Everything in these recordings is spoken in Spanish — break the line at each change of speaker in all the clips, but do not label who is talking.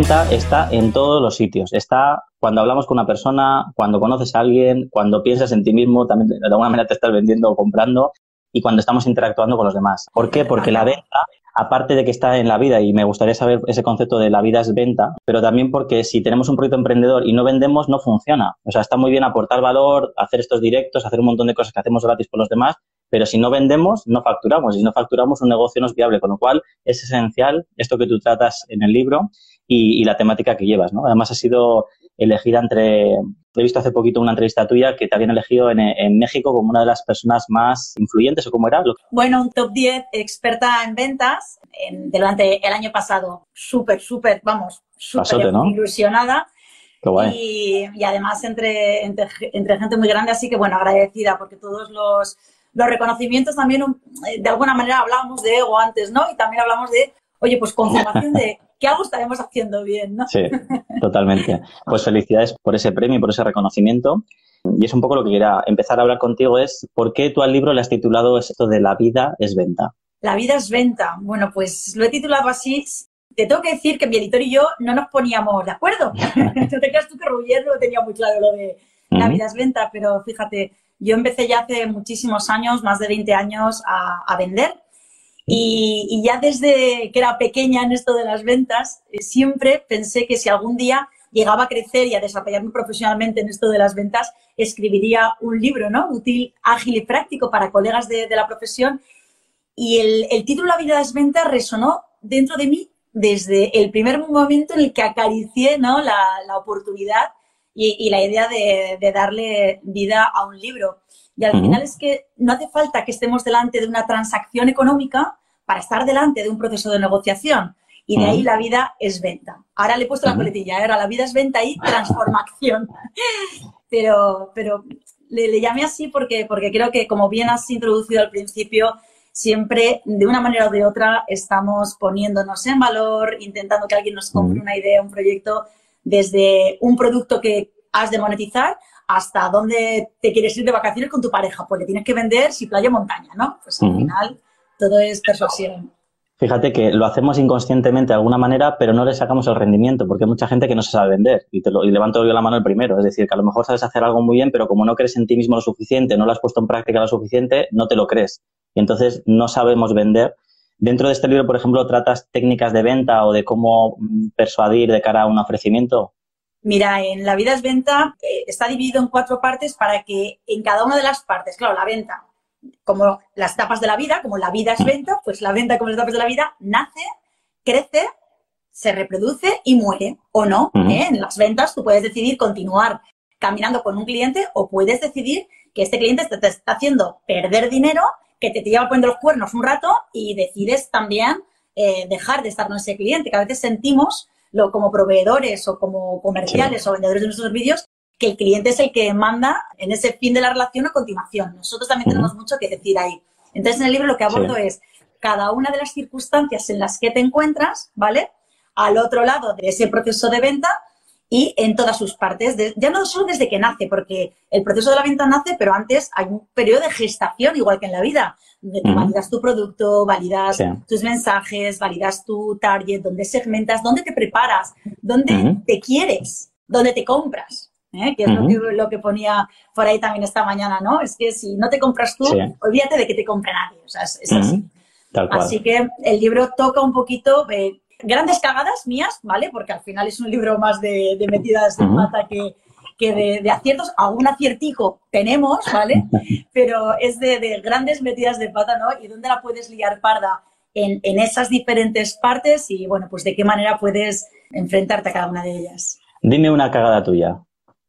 venta está en todos los sitios. Está cuando hablamos con una persona, cuando conoces a alguien, cuando piensas en ti mismo, también de alguna manera te estás vendiendo o comprando y cuando estamos interactuando con los demás. ¿Por qué? Porque la venta, aparte de que está en la vida, y me gustaría saber ese concepto de la vida es venta, pero también porque si tenemos un proyecto emprendedor y no vendemos, no funciona. O sea, está muy bien aportar valor, hacer estos directos, hacer un montón de cosas que hacemos gratis por los demás, pero si no vendemos, no facturamos. Y si no facturamos, un negocio no es viable. Con lo cual, es esencial esto que tú tratas en el libro y, la temática que llevas, ¿no? Además, ha sido elegida entre... He visto hace poquito una entrevista tuya que te habían elegido en, México como una de las personas más influyentes, ¿o cómo era?
Bueno, un top 10 experta en ventas durante el año pasado. Súper, súper, vamos, súper ilusionada. Y, y, además entre, entre, entre gente muy grande, así que bueno, agradecida porque todos los los reconocimientos también, eh, de alguna manera hablamos de ego antes, ¿no? Y también hablamos de, oye, pues confirmación de que algo estaremos haciendo bien, ¿no?
Sí, totalmente. Pues felicidades por ese premio y por ese reconocimiento. Y es un poco lo que quería empezar a hablar contigo, es por qué tú al libro le has titulado esto de La vida es venta.
La vida es venta. Bueno, pues lo he titulado así. Te tengo que decir que mi editor y yo no nos poníamos de acuerdo. no te creas tú que Rubén lo tenía muy claro lo de la vida es venta, pero fíjate, yo empecé ya hace muchísimos años, más de 20 años, a, vender. Y, ya desde que era pequeña en esto de las ventas, eh, siempre pensé que si algún día llegaba a crecer y a desarrollarme profesionalmente en esto de las ventas, escribiría un libro, ¿no? Útil, ágil y práctico para colegas de, la profesión. Y el, título La vida de las ventas resonó dentro de mí desde el primer momento en el que acaricié ¿no? la, la oportunidad y, la idea de, darle vida a un libro. Y al final es que no hace falta que estemos delante de una transacción económica para estar delante de un proceso de negociación. Y de ahí la vida es venta. Ahora le he puesto la coletilla, ¿eh? ahora la vida es venta y transformación. pero pero le, le, llamé así porque, porque creo que, como bien has introducido al principio, siempre de una manera o de otra estamos poniéndonos en valor, intentando que alguien nos compre una idea, un proyecto desde un producto que has de monetizar hasta dónde te quieres ir de vacaciones con tu pareja, pues le tienes que vender si playa o montaña, ¿no? Pues al final todo es persuasión.
Fíjate que lo hacemos inconscientemente de alguna manera, pero no le sacamos el rendimiento, porque hay mucha gente que no se sabe vender. Y, te lo, y levanto yo la mano el primero. Es decir, que a lo mejor sabes hacer algo muy bien, pero como no crees en ti mismo lo suficiente, no lo has puesto en práctica lo suficiente, no te lo crees. Y entonces no sabemos vender Dentro de este libro, por ejemplo, tratas técnicas de venta o de cómo mm, persuadir de cara a un ofrecimiento.
Mira, en La vida es venta eh, está dividido en cuatro partes para que en cada una de las partes, claro, la venta, como las etapas de la vida, como la vida es venta, pues la venta como las etapas de la vida nace, crece, se reproduce y muere o no. ¿eh? En las ventas tú puedes decidir continuar caminando con un cliente o puedes decidir que este cliente te está haciendo perder dinero que te, lleva poniendo los cuernos un rato y decides también eh, dejar de estar con ese cliente, que a veces sentimos lo, como proveedores o como comerciales o vendedores de nuestros servicios que el cliente es el que manda en ese fin de la relación a continuación. Nosotros también tenemos mucho que decir ahí. Entonces, en el libro lo que abordo es cada una de las circunstancias en las que te encuentras, ¿vale? Al otro lado de ese proceso de venta, y en todas sus partes, ya no solo desde que nace, porque el proceso de la venta nace, pero antes hay un periodo de gestación, igual que en la vida, donde tú validas tu producto, validas tus mensajes, validas tu target, donde segmentas, dónde te preparas, dónde te quieres, dónde te compras. ¿eh? que es lo, que, ponía por ahí también esta mañana, ¿no? Es que si no te compras tú, olvídate de que te compre nadie. O sea, es, así. Así que el libro toca un poquito eh, grandes cagadas mías, ¿vale? Porque al final es un libro más de, metidas de pata que, de, aciertos. Algún aciertico tenemos, ¿vale? Pero es de, grandes metidas de pata, ¿no? Y dónde la puedes liar parda en, en, esas diferentes partes y, bueno, pues de qué manera puedes enfrentarte a cada una de ellas.
Dime una cagada tuya.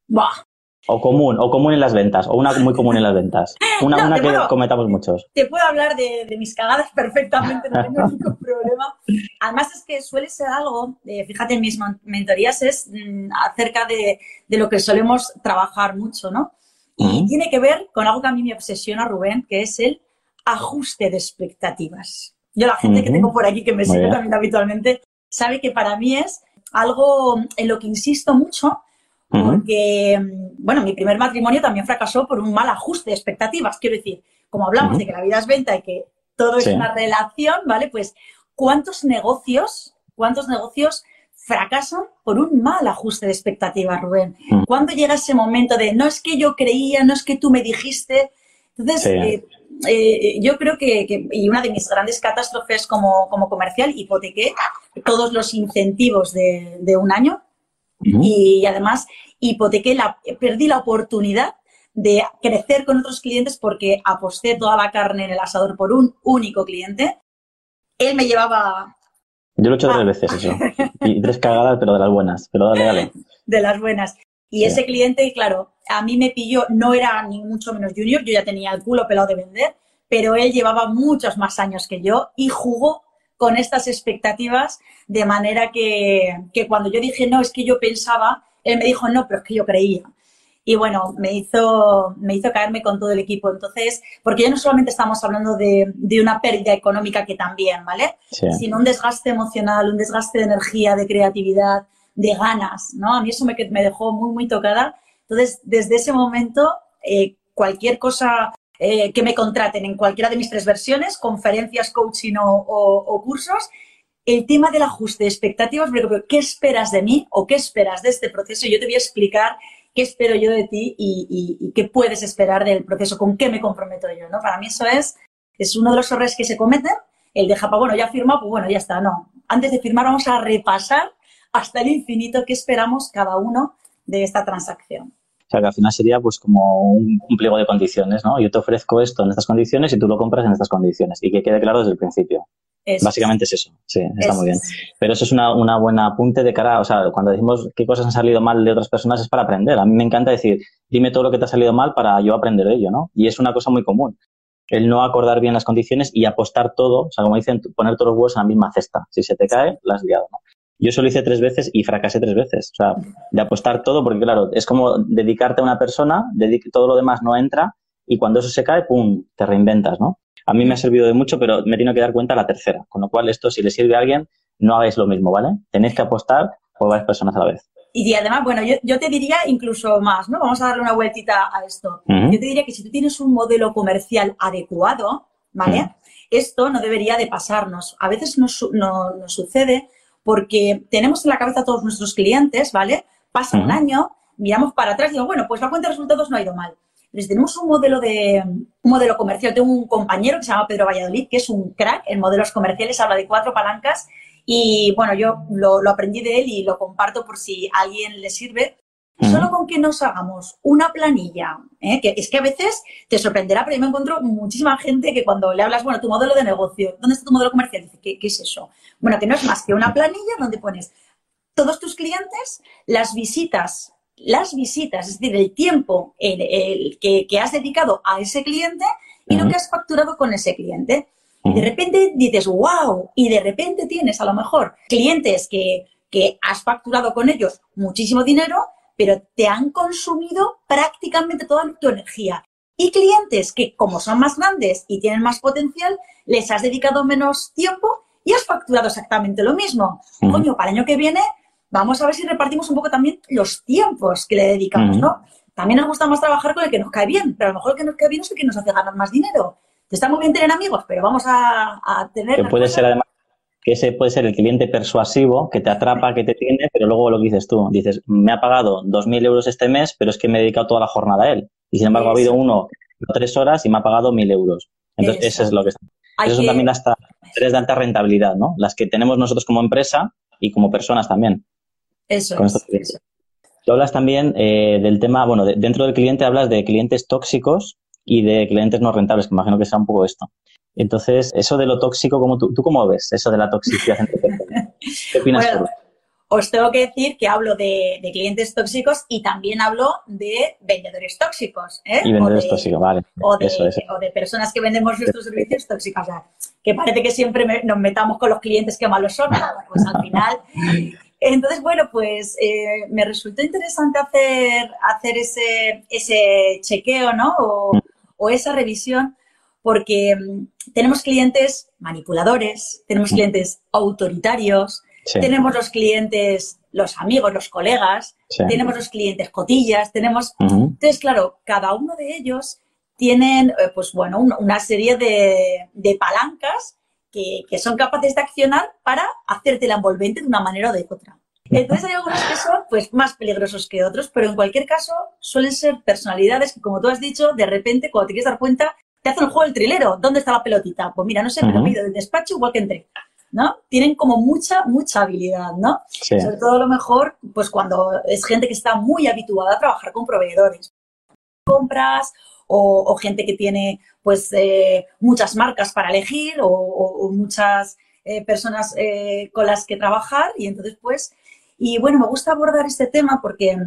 Buah,
o común, o común en las ventas, o una muy común en las ventas. Una, una que cometamos muchos.
Te puedo hablar de, mis cagadas perfectamente, no tengo ningún problema. Además es que suele ser algo, eh, fíjate en mis mentorías, es mm, acerca de, lo que solemos trabajar mucho, ¿no? Y tiene que ver con algo que a mí me obsesiona, Rubén, que es el ajuste de expectativas. Yo la gente que tengo por aquí que me sigue también habitualmente sabe que para mí es algo en lo que insisto mucho porque, bueno, mi primer matrimonio también fracasó por un mal ajuste de expectativas. Quiero decir, como hablamos de que la vida es venta y que todo es una relación, ¿vale? Pues, ¿cuántos negocios, cuántos negocios fracasan por un mal ajuste de expectativas, Rubén. Mm. ¿Cuándo llega ese momento de no es que yo creía, no es que tú me dijiste? Entonces, eh, eh, yo creo que, y una de mis grandes catástrofes como, comercial, hipotequé todos los incentivos de, un año y además hipotequé, la, perdí la oportunidad de crecer con otros clientes porque aposté toda la carne en el asador por un único cliente. Él me llevaba...
Yo lo he hecho tres ah. veces eso. Y tres cagadas, pero de las buenas. Pero dale, dale.
De las buenas. Y ese cliente, claro, a mí me pilló, no era ni mucho menos junior, yo ya tenía el culo pelado de vender, pero él llevaba muchos más años que yo y jugó con estas expectativas de manera que, que cuando yo dije, no, es que yo pensaba, él me dijo, no, pero es que yo creía y bueno, me hizo, me hizo caerme con todo el equipo. Entonces, porque ya no solamente estamos hablando de, de una pérdida económica que también, ¿vale? Sino un desgaste emocional, un desgaste de energía, de creatividad, de ganas, ¿no? A mí eso me, me dejó muy, muy tocada. Entonces, desde ese momento, eh, cualquier cosa eh, que me contraten en cualquiera de mis tres versiones, conferencias, coaching o, cursos, el tema del ajuste de expectativas, ¿qué esperas de mí o qué esperas de este proceso? Yo te voy a explicar qué espero yo de ti y, qué puedes esperar del proceso, con qué me comprometo yo, ¿no? Para mí eso es, es uno de los errores que se cometen, el de japa, bueno, ya firma, pues bueno, ya está, no. Antes de firmar vamos a repasar hasta el infinito qué esperamos cada uno de esta transacción.
O sea, que al final sería pues como un, pliego de condiciones, ¿no? Yo te ofrezco esto en estas condiciones y tú lo compras en estas condiciones y que quede claro desde el principio. Básicamente es eso, sí, está muy bien. Pero eso es una, una, buena apunte de cara, o sea, cuando decimos qué cosas han salido mal de otras personas es para aprender. A mí me encanta decir, dime todo lo que te ha salido mal para yo aprender de ello, ¿no? Y es una cosa muy común. El no acordar bien las condiciones y apostar todo, o sea, como dicen, poner todos los huevos en la misma cesta. Si se te cae, la has liado, ¿no? Yo eso lo hice tres veces y fracasé tres veces. O sea, de apostar todo, porque claro, es como dedicarte a una persona, todo lo demás no entra y cuando eso se cae, ¡pum!, te reinventas, ¿no? A mí me ha servido de mucho, pero me tengo que dar cuenta la tercera. Con lo cual, esto, si le sirve a alguien, no hagáis lo mismo, ¿vale? Tenéis que apostar por varias personas a la vez.
Y además, bueno, yo, te diría incluso más, ¿no? Vamos a darle una vueltita a esto. Yo te diría que si tú tienes un modelo comercial adecuado, ¿vale? Esto no debería de pasarnos. A veces nos, nos sucede porque tenemos en la cabeza a todos nuestros clientes, ¿vale? Pasa un año, miramos para atrás y digo, bueno, pues la cuenta de resultados no ha ido mal tenemos un modelo de un modelo comercial. Tengo un compañero que se llama Pedro Valladolid, que es un crack en modelos comerciales, habla de cuatro palancas y bueno, yo lo, aprendí de él y lo comparto por si a alguien le sirve. Solo con que nos hagamos una planilla, ¿eh? que es que a veces te sorprenderá, pero yo me encuentro muchísima gente que cuando le hablas, bueno, tu modelo de negocio, ¿dónde está tu modelo comercial? Dice, ¿qué, qué es eso? Bueno, que no es más que una planilla donde pones todos tus clientes, las visitas las visitas, es decir, el tiempo el, que, has dedicado a ese cliente y lo que has facturado con ese cliente. Y de repente dices, wow, y de repente tienes a lo mejor clientes que, que has facturado con ellos muchísimo dinero, pero te han consumido prácticamente toda tu energía. Y clientes que, como son más grandes y tienen más potencial, les has dedicado menos tiempo y has facturado exactamente lo mismo. Coño, para el año que viene vamos a ver si repartimos un poco también los tiempos que le dedicamos, ¿no? También nos gusta más trabajar con el que nos cae bien, pero a lo mejor el que nos cae bien es el que nos hace ganar más dinero. Está muy bien tener amigos, pero vamos a, tener...
Que puede ser además que ese puede ser el cliente persuasivo que te atrapa, que te tiene, pero luego lo que dices tú, dices, me ha pagado 2.000 euros este mes, pero es que me he dedicado toda la jornada a él. Y sin embargo ha habido uno tres horas y me ha pagado 1.000 euros. Entonces, eso. es lo que está. Eso son también las tres de alta rentabilidad, ¿no? Las que tenemos nosotros como empresa y como personas también.
Eso
Tú hablas también eh, del tema, bueno, dentro del cliente hablas de clientes tóxicos y de clientes no rentables, que imagino que sea un poco esto. Entonces, eso de lo tóxico, ¿cómo tú, ¿tú cómo ves eso de la toxicidad ¿Qué opinas
bueno, Os tengo que decir que hablo de, clientes tóxicos y también hablo de vendedores tóxicos. ¿eh?
Y vendedores tóxicos, vale.
O de, personas que vendemos nuestros servicios tóxicos. O sea, que parece que siempre nos metamos con los clientes que malos son. Pues al final entonces, bueno, pues eh, me resultó interesante hacer, hacer ese, ese chequeo, ¿no? O, esa revisión, porque mm, tenemos clientes manipuladores, tenemos clientes autoritarios, tenemos los clientes, los amigos, los colegas, tenemos los clientes cotillas, tenemos... Entonces, claro, cada uno de ellos tienen, eh, pues bueno, una serie de, de palancas que, son capaces de accionar para hacerte la envolvente de una manera o de otra. Entonces hay algunos que son pues más peligrosos que otros, pero en cualquier caso suelen ser personalidades que, como tú has dicho, de repente cuando te quieres dar cuenta, te hacen el juego del trilero. ¿Dónde está la pelotita? Pues mira, no sé, me lo pido del despacho igual que entré. ¿no? Tienen como mucha, mucha habilidad, ¿no? Sobre todo a lo mejor, pues cuando es gente que está muy habituada a trabajar con proveedores. Compras o, gente que tiene pues eh, muchas marcas para elegir o, muchas eh, personas eh, con las que trabajar y entonces pues, y bueno, me gusta abordar este tema porque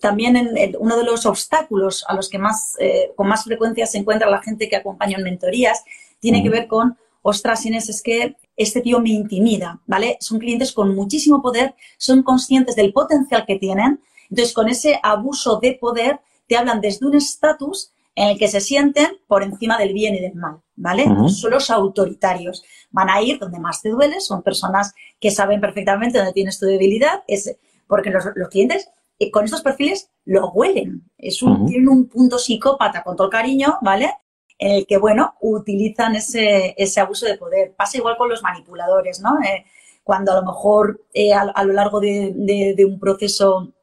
también en, uno de los obstáculos a los que más, con más frecuencia se encuentra la gente que acompaña en mentorías tiene que ver con ostras, Inés, es que este tío me intimida, ¿vale? Son clientes con muchísimo poder, son conscientes del potencial que tienen. Entonces, con ese abuso de poder, te hablan desde un estatus en el que se sienten por encima del bien y del mal, ¿vale? Son los autoritarios. Van a ir donde más te duele, son personas que saben perfectamente dónde tienes tu debilidad, es porque los, clientes eh, con estos perfiles lo huelen. Es un, Tienen un punto psicópata con todo el cariño, ¿vale? en el que, bueno, utilizan ese, ese abuso de poder. Pasa igual con los manipuladores, ¿no? Eh, cuando a lo mejor eh, a, lo largo de, de, un proceso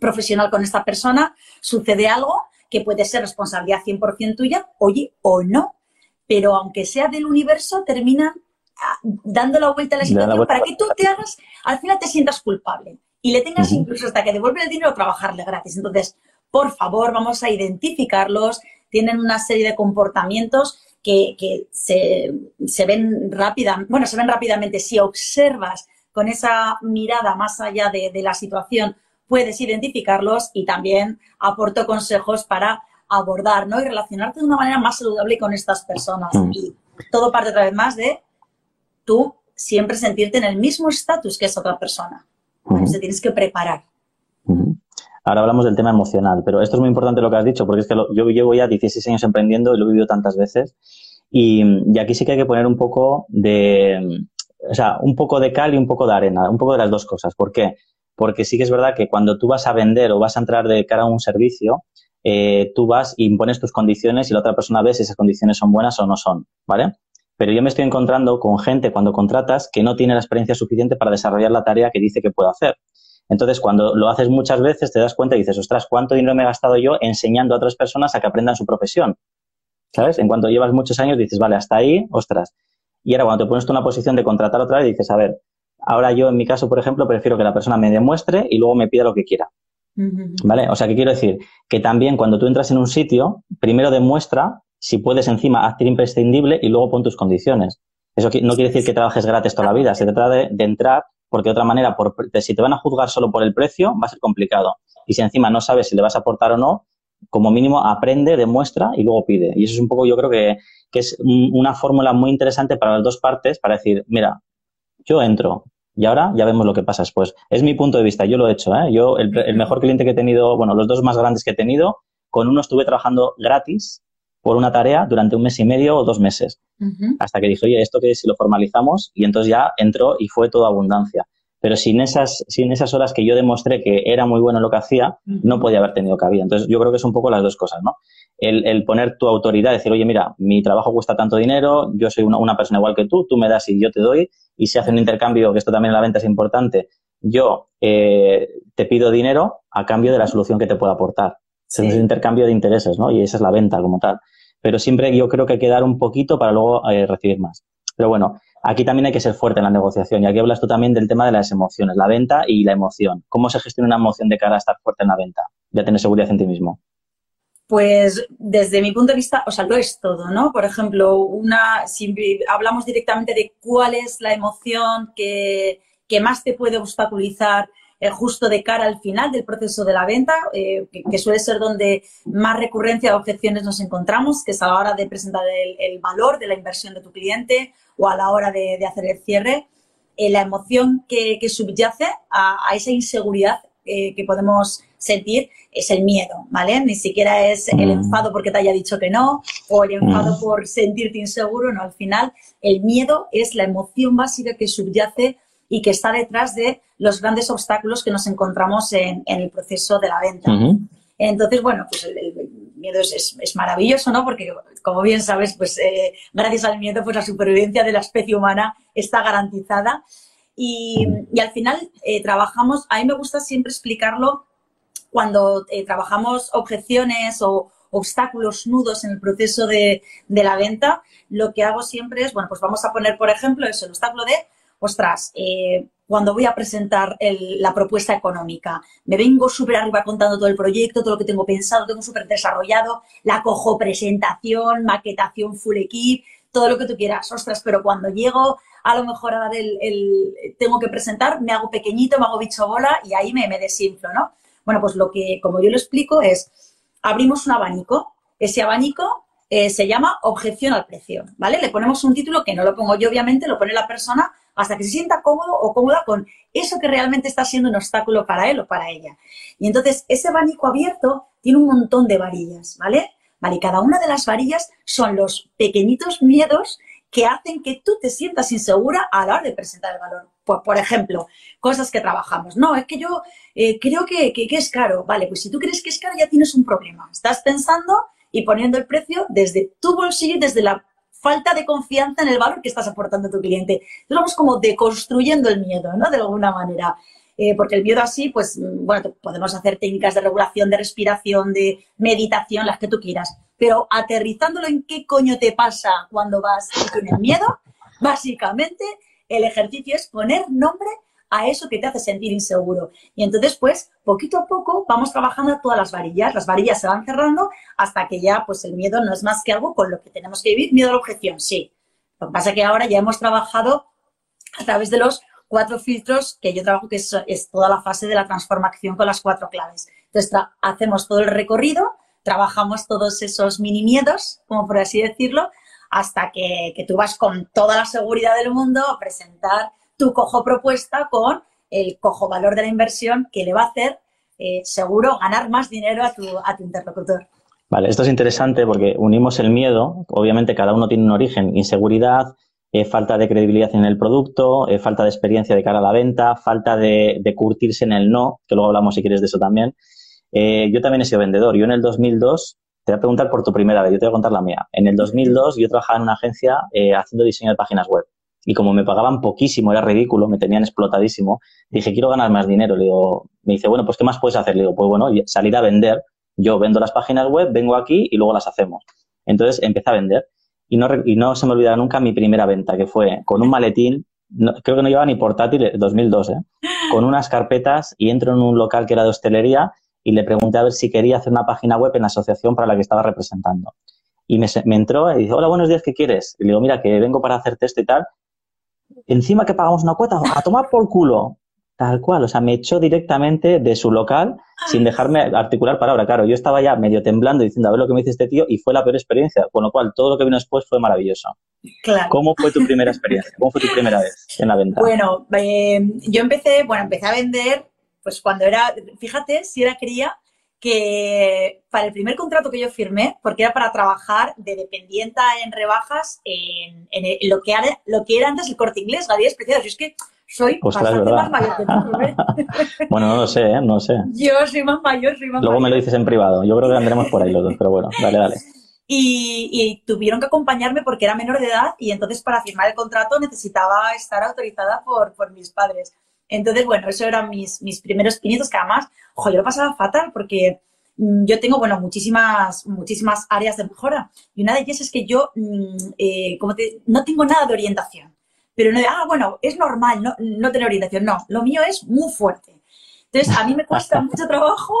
profesional con esta persona sucede algo que puede ser responsabilidad 100% tuya, oye, o no. Pero aunque sea del universo, terminan ah, dando la vuelta a la situación para que tú te hagas, al final te sientas culpable y le tengas incluso hasta que devuelve el dinero trabajarle gratis. Entonces, por favor, vamos a identificarlos, tienen una serie de comportamientos que, se, ven rápida, bueno, se ven rápidamente. Si observas con esa mirada más allá de, la situación, puedes identificarlos y también aporto consejos para abordar ¿no? y relacionarte de una manera más saludable con estas personas. Mm. Y todo parte otra vez más de tú siempre sentirte en el mismo estatus que esa otra persona. Se tienes que preparar.
Ahora hablamos del tema emocional, pero esto es muy importante lo que has dicho, porque es que yo llevo ya 16 años emprendiendo y lo he vivido tantas veces. Y, aquí sí que hay que poner un poco de, o sea, un poco de cal y un poco de arena, un poco de las dos cosas. ¿Por qué? Porque sí que es verdad que cuando tú vas a vender o vas a entrar de cara a un servicio, eh, tú vas y impones tus condiciones y la otra persona ve si esas condiciones son buenas o no son, ¿vale? Pero yo me estoy encontrando con gente cuando contratas que no tiene la experiencia suficiente para desarrollar la tarea que dice que puede hacer. Entonces, cuando lo haces muchas veces, te das cuenta y dices, ostras, ¿cuánto dinero me he gastado yo enseñando a otras personas a que aprendan su profesión? ¿Sabes? En cuanto llevas muchos años, dices, vale, hasta ahí, ostras. Y ahora cuando te pones tú en una posición de contratar otra vez, dices, a ver, ahora yo en mi caso, por ejemplo, prefiero que la persona me demuestre y luego me pida lo que quiera. ¿Vale? O sea, ¿qué quiero decir? Que también cuando tú entras en un sitio, primero demuestra, si puedes encima, hacer imprescindible y luego pon tus condiciones. Eso no quiere decir que trabajes gratis toda la vida, se trata de entrar porque de otra manera, por, si te van a juzgar solo por el precio, va a ser complicado. Y si encima no sabes si le vas a aportar o no, como mínimo aprende, demuestra y luego pide. Y eso es un poco, yo creo que, es una fórmula muy interesante para las dos partes para decir, mira, yo entro y ahora ya vemos lo que pasa después. Es mi punto de vista, yo lo he hecho. ¿eh? Yo, el, el mejor cliente que he tenido, bueno, los dos más grandes que he tenido, con uno estuve trabajando gratis por una tarea durante un mes y medio o dos meses. Hasta que dije, oye, esto que si lo formalizamos, y entonces ya entró y fue toda abundancia. Pero sin esas, sin esas horas que yo demostré que era muy bueno lo que hacía, no podía haber tenido cabida. Entonces, yo creo que es un poco las dos cosas, ¿no? El, poner tu autoridad, decir, oye, mira, mi trabajo cuesta tanto dinero, yo soy una, una, persona igual que tú, tú me das y yo te doy, y se hace un intercambio, que esto también en la venta es importante, yo eh, te pido dinero a cambio de la solución que te pueda aportar. Es un intercambio de intereses, ¿no? Y esa es la venta como tal pero siempre yo creo que hay que dar un poquito para luego eh, recibir más. Pero bueno, aquí también hay que ser fuerte en la negociación y aquí hablas tú también del tema de las emociones, la venta y la emoción. ¿Cómo se gestiona una emoción de cara a estar fuerte en la venta? Ya tener seguridad en ti mismo.
Pues desde mi punto de vista, o sea, lo es todo, ¿no? Por ejemplo, una, si hablamos directamente de cuál es la emoción que, que más te puede obstaculizar eh, justo de cara al final del proceso de la venta, eh, que, suele ser donde más recurrencia de objeciones nos encontramos, que es a la hora de presentar el, valor de la inversión de tu cliente o a la hora de, hacer el cierre. Eh, la emoción que, subyace a, esa inseguridad que podemos sentir es el miedo, ¿vale? Ni siquiera es el mm. enfado porque te haya dicho que no o el enfado mm. por sentirte inseguro, no, al final el miedo es la emoción básica que subyace y que está detrás de los grandes obstáculos que nos encontramos en, el proceso de la venta. Entonces, bueno, pues el, miedo es, maravilloso, ¿no? Porque, como bien sabes, pues eh, gracias al miedo, pues la supervivencia de la especie humana está garantizada. Y, al final eh, trabajamos, a mí me gusta siempre explicarlo cuando eh, trabajamos objeciones o obstáculos, nudos en el proceso de, la venta, lo que hago siempre es, bueno, pues vamos a poner, por ejemplo, eso, el obstáculo de, ostras, eh, cuando voy a presentar la propuesta económica. Me vengo súper arriba contando todo el proyecto, todo lo que tengo pensado, tengo súper desarrollado, la cojo presentación, maquetación full equip, todo lo que tú quieras. Ostras, pero cuando llego a lo mejor a dar el, tengo que presentar, me hago pequeñito, me hago bicho bola y ahí me, me desinflo, ¿no? Bueno, pues lo que, como yo lo explico, es abrimos un abanico. Ese abanico eh, se llama objeción al precio, ¿vale? Le ponemos un título que no lo pongo yo, obviamente, lo pone la persona hasta que se sienta cómodo o cómoda con eso que realmente está siendo un obstáculo para él o para ella. Y entonces ese abanico abierto tiene un montón de varillas, ¿vale? Vale, cada una de las varillas son los pequeñitos miedos que hacen que tú te sientas insegura a la hora de presentar el valor. Pues, por ejemplo, cosas que trabajamos. No, es que yo eh, creo que, que, es caro. Vale, pues si tú crees que es caro ya tienes un problema. Estás pensando y poniendo el precio desde tu bolsillo y desde la falta de confianza en el valor que estás aportando a tu cliente. Entonces vamos como deconstruyendo el miedo, ¿no? De alguna manera. Eh, porque el miedo así, pues, mm, bueno, podemos hacer técnicas de regulación, de respiración, de meditación, las que tú quieras. Pero aterrizándolo en qué coño te pasa cuando vas y tienes miedo, básicamente el ejercicio es poner nombre a eso que te hace sentir inseguro. Y entonces, pues, poquito a poco vamos trabajando todas las varillas. Las varillas se van cerrando hasta que ya, pues, el miedo no es más que algo con lo que tenemos que vivir. Miedo a la objeción, sí. Lo que pasa es que ahora ya hemos trabajado a través de los cuatro filtros que yo trabajo, que es, toda la fase de la transformación con las cuatro claves. Entonces, hacemos todo el recorrido, trabajamos todos esos mini miedos, como por así decirlo, hasta que, que tú vas con toda la seguridad del mundo a presentar tu cojo propuesta con el cojo valor de la inversión que le va a hacer eh, seguro ganar más dinero a tu, a tu interlocutor.
Vale, esto es interesante porque unimos el miedo, obviamente cada uno tiene un origen, inseguridad, eh, falta de credibilidad en el producto, eh, falta de experiencia de cara a la venta, falta de, de, curtirse en el no, que luego hablamos si quieres de eso también. yo también he sido vendedor. Yo en el 2002, te voy a preguntar por tu primera vez, yo te voy a contar la mía. En el 2002 yo trabajaba en una agencia haciendo diseño de páginas web y como me pagaban poquísimo, era ridículo, me tenían explotadísimo, dije, quiero ganar más dinero. Le digo, me dice, bueno, pues ¿qué más puedes hacer? Le digo, pues bueno, salir a vender. Yo vendo las páginas web, vengo aquí y luego las hacemos. Entonces empecé a vender y no, y no se me olvidará nunca mi primera venta, que fue con un maletín, creo que no llevaba ni portátil, 2002, ¿eh? con unas carpetas y entro en un local que era de hostelería y le pregunté a ver si quería hacer una página web en la asociación para la que estaba representando. Y me, me entró y dice, hola, buenos días, ¿qué quieres? Y le digo, mira, que vengo para hacerte esto y tal encima que pagamos una cuota, a tomar por culo. Tal cual, o sea, me echó directamente de su local sin dejarme articular palabra. Claro, yo estaba ya medio temblando diciendo a ver lo que me dice este tío y fue la peor experiencia, con lo cual todo lo que vino después fue maravilloso. Claro. ¿Cómo fue tu primera experiencia? ¿Cómo fue tu primera vez en la venta?
Bueno, eh, yo empecé, bueno, empecé a vender, pues cuando era, fíjate, si era cría, que para el primer contrato que yo firmé, porque era para trabajar de dependienta en rebajas en, lo, que era, lo que era antes el corte inglés, Galerías Preciadas. Yo es que soy bastante más mayor que tú, ¿eh?
bueno, no lo sé, ¿eh? no sé.
Yo soy más mayor, soy más
Luego me lo dices en privado. Yo creo que andaremos por ahí los dos, pero bueno, dale, dale.
Y, tuvieron que acompañarme porque era menor de edad y entonces para firmar el contrato necesitaba estar autorizada por, por mis padres. Entonces, bueno, eso eran mis, mis primeros pinitos, que además, ojo, yo lo pasaba fatal porque mm, yo tengo, bueno, muchísimas, muchísimas áreas de mejora. Y una de ellas es que yo, mm, eh, como te, no tengo nada de orientación. Pero no de, ah, bueno, es normal no, no tener orientación. No, lo mío es muy fuerte. Entonces, a mí me cuesta mucho trabajo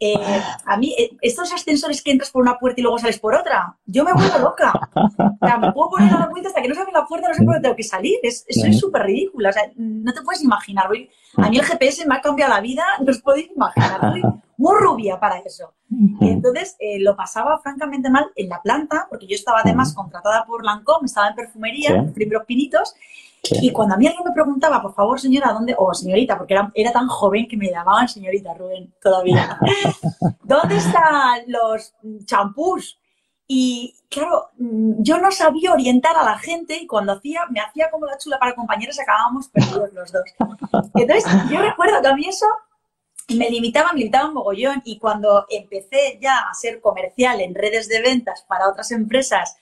eh, a mí, eh, estos ascensores que entras por una puerta y luego sales por otra, yo me vuelvo loca. O sea, me puedo poner a la vuelta hasta que no se la puerta, no sé por dónde tengo que salir. Es, es súper ridículo. O sea, no te puedes imaginar. A mí el GPS me ha cambiado la vida, no os podéis imaginar. Soy muy rubia para eso. entonces eh, lo pasaba francamente mal en la planta, porque yo estaba además contratada por Lancôme, estaba en perfumería, en primeros pinitos, y cuando a mí alguien me preguntaba, por favor, señora, ¿dónde? O señorita, porque era, era tan joven que me llamaban señorita Rubén todavía. ¿Dónde están los champús? Y claro, yo no sabía orientar a la gente y cuando hacía, me hacía como la chula para compañeros, acabábamos perdidos los dos. Entonces, yo recuerdo que a mí eso me limitaba, me limitaba un mogollón y cuando empecé ya a ser comercial en redes de ventas para otras empresas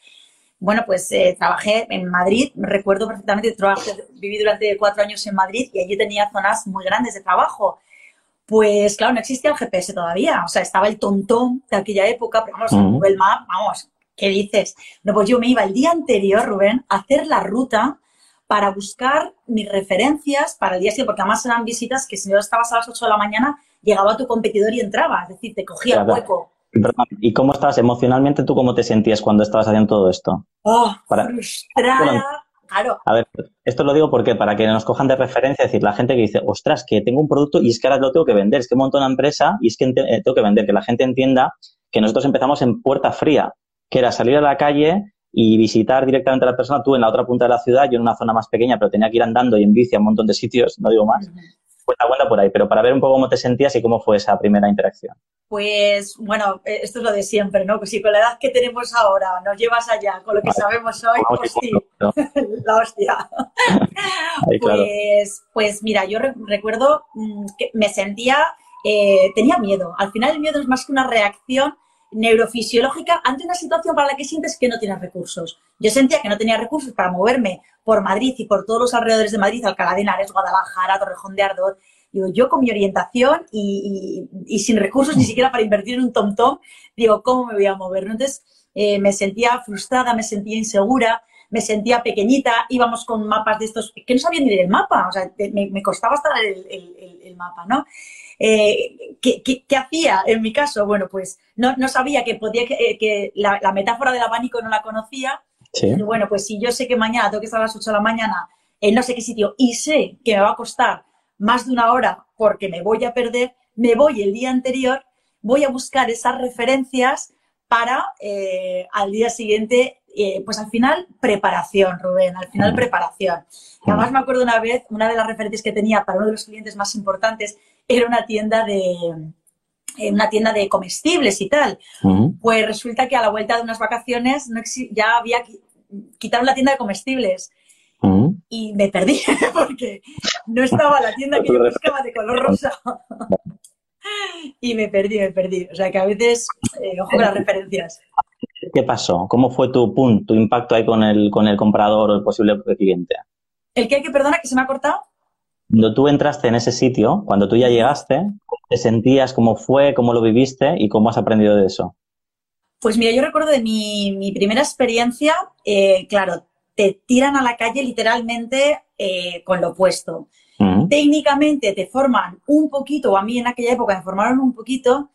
bueno, pues eh, trabajé en Madrid, recuerdo perfectamente, trabajé, viví durante cuatro años en Madrid y allí tenía zonas muy grandes de trabajo. Pues claro, no existía el GPS todavía, o sea, estaba el tontón de aquella época, pero vamos, uh Google Maps, vamos, ¿qué dices? No, pues yo me iba el día anterior, Rubén, a hacer la ruta para buscar mis referencias para el día siguiente, porque además eran visitas que si no estabas a las 8 de la mañana, llegaba tu competidor y entraba, es decir, te cogía el hueco.
¿Y cómo estás emocionalmente? ¿Tú cómo te sentías cuando estabas haciendo todo esto?
Oh, frustrada. claro.
A ver, esto lo digo porque para que nos cojan de referencia, es decir, la gente que dice, ostras, que tengo un producto y es que ahora lo tengo que vender, es que monto una empresa y es que eh, tengo que vender, que la gente entienda que nosotros empezamos en puerta fría, que era salir a la calle y visitar directamente a la persona, tú en la otra punta de la ciudad, yo en una zona más pequeña, pero tenía que ir andando y en bici a un montón de sitios, no digo más cuenta, cuenta por ahí, pero para ver un poco cómo te sentías y cómo fue esa primera interacción.
Pues bueno, eh, esto es lo de siempre, ¿no? Pues si con la edad que tenemos ahora nos llevas allá, con lo que sabemos hoy, pues sí, la hostia. pues, pues mira, yo recuerdo mm, que me sentía, eh, tenía miedo. Al final el miedo es más que una reacción neurofisiológica ante una situación para la que sientes que no tienes recursos. Yo sentía que no tenía recursos para moverme por Madrid y por todos los alrededores de Madrid, Alcalá de Henares, Guadalajara, Torrejón de Ardor. Digo, yo con mi orientación y, sin recursos ni siquiera para invertir en un tom-tom, digo, ¿cómo me voy a mover? Entonces eh, me sentía frustrada, me sentía insegura, me sentía pequeñita, íbamos con mapas de estos, que no sabía ni del mapa, o sea, me, costaba el, el mapa, ¿no? Eh, ¿qué, hacía en mi caso? Bueno, pues no, sabía que podía que, eh, la, metáfora del abanico no la conocía. bueno, pues si yo sé que mañana tengo que estar a las 8 de la mañana en no sé qué sitio y sé que me va a costar más de una hora porque me voy a perder, me voy el día anterior, voy a buscar esas referencias para eh, al día siguiente, pues al final preparación, Rubén, al final preparación. además me acuerdo una vez, una de las referencias que tenía para uno de los clientes más importantes era una tienda de eh, una tienda de comestibles y tal. Pues resulta que a la vuelta de unas vacaciones no ya había quitaron la tienda de comestibles. Y me perdí porque no estaba la tienda que yo buscaba de color rosa. y me perdí, me perdí. O sea que a veces, eh, ojo con las referencias.
¿Qué pasó? ¿Cómo fue tu punto, tu impacto ahí con el, con el comprador o el posible cliente?
¿El que hay que perdona que se me ha cortado?
Cuando tú entraste en ese sitio, cuando tú ya llegaste, ¿cómo te sentías? ¿Cómo fue? ¿Cómo lo viviste? ¿Y cómo has aprendido de eso?
Pues mira, yo recuerdo de mi, primera experiencia, eh, claro, te tiran a la calle literalmente eh, con lo opuesto. Técnicamente te forman un poquito, o a mí en aquella época me formaron un poquito,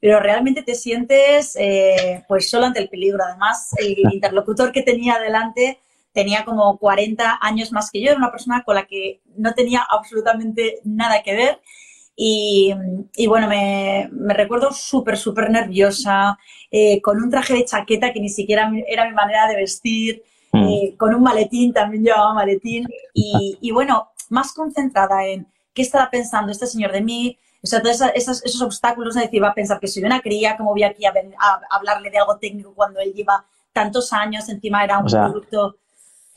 pero realmente te sientes eh, pues solo ante el peligro. Además, el interlocutor que tenía delante tenía como 40 años más que yo, era una persona con la que no tenía absolutamente nada que ver. Y, bueno, me, recuerdo súper, súper nerviosa, eh, con un traje de chaqueta que ni siquiera era mi manera de vestir, mm. eh, con un maletín, también llevaba maletín, y, bueno, más concentrada en qué estaba pensando este señor de mí, o sea, todos esos, esos obstáculos, es decir, va a pensar que soy una cría, cómo voy aquí a, hablarle de algo técnico cuando él lleva tantos años, encima era un producto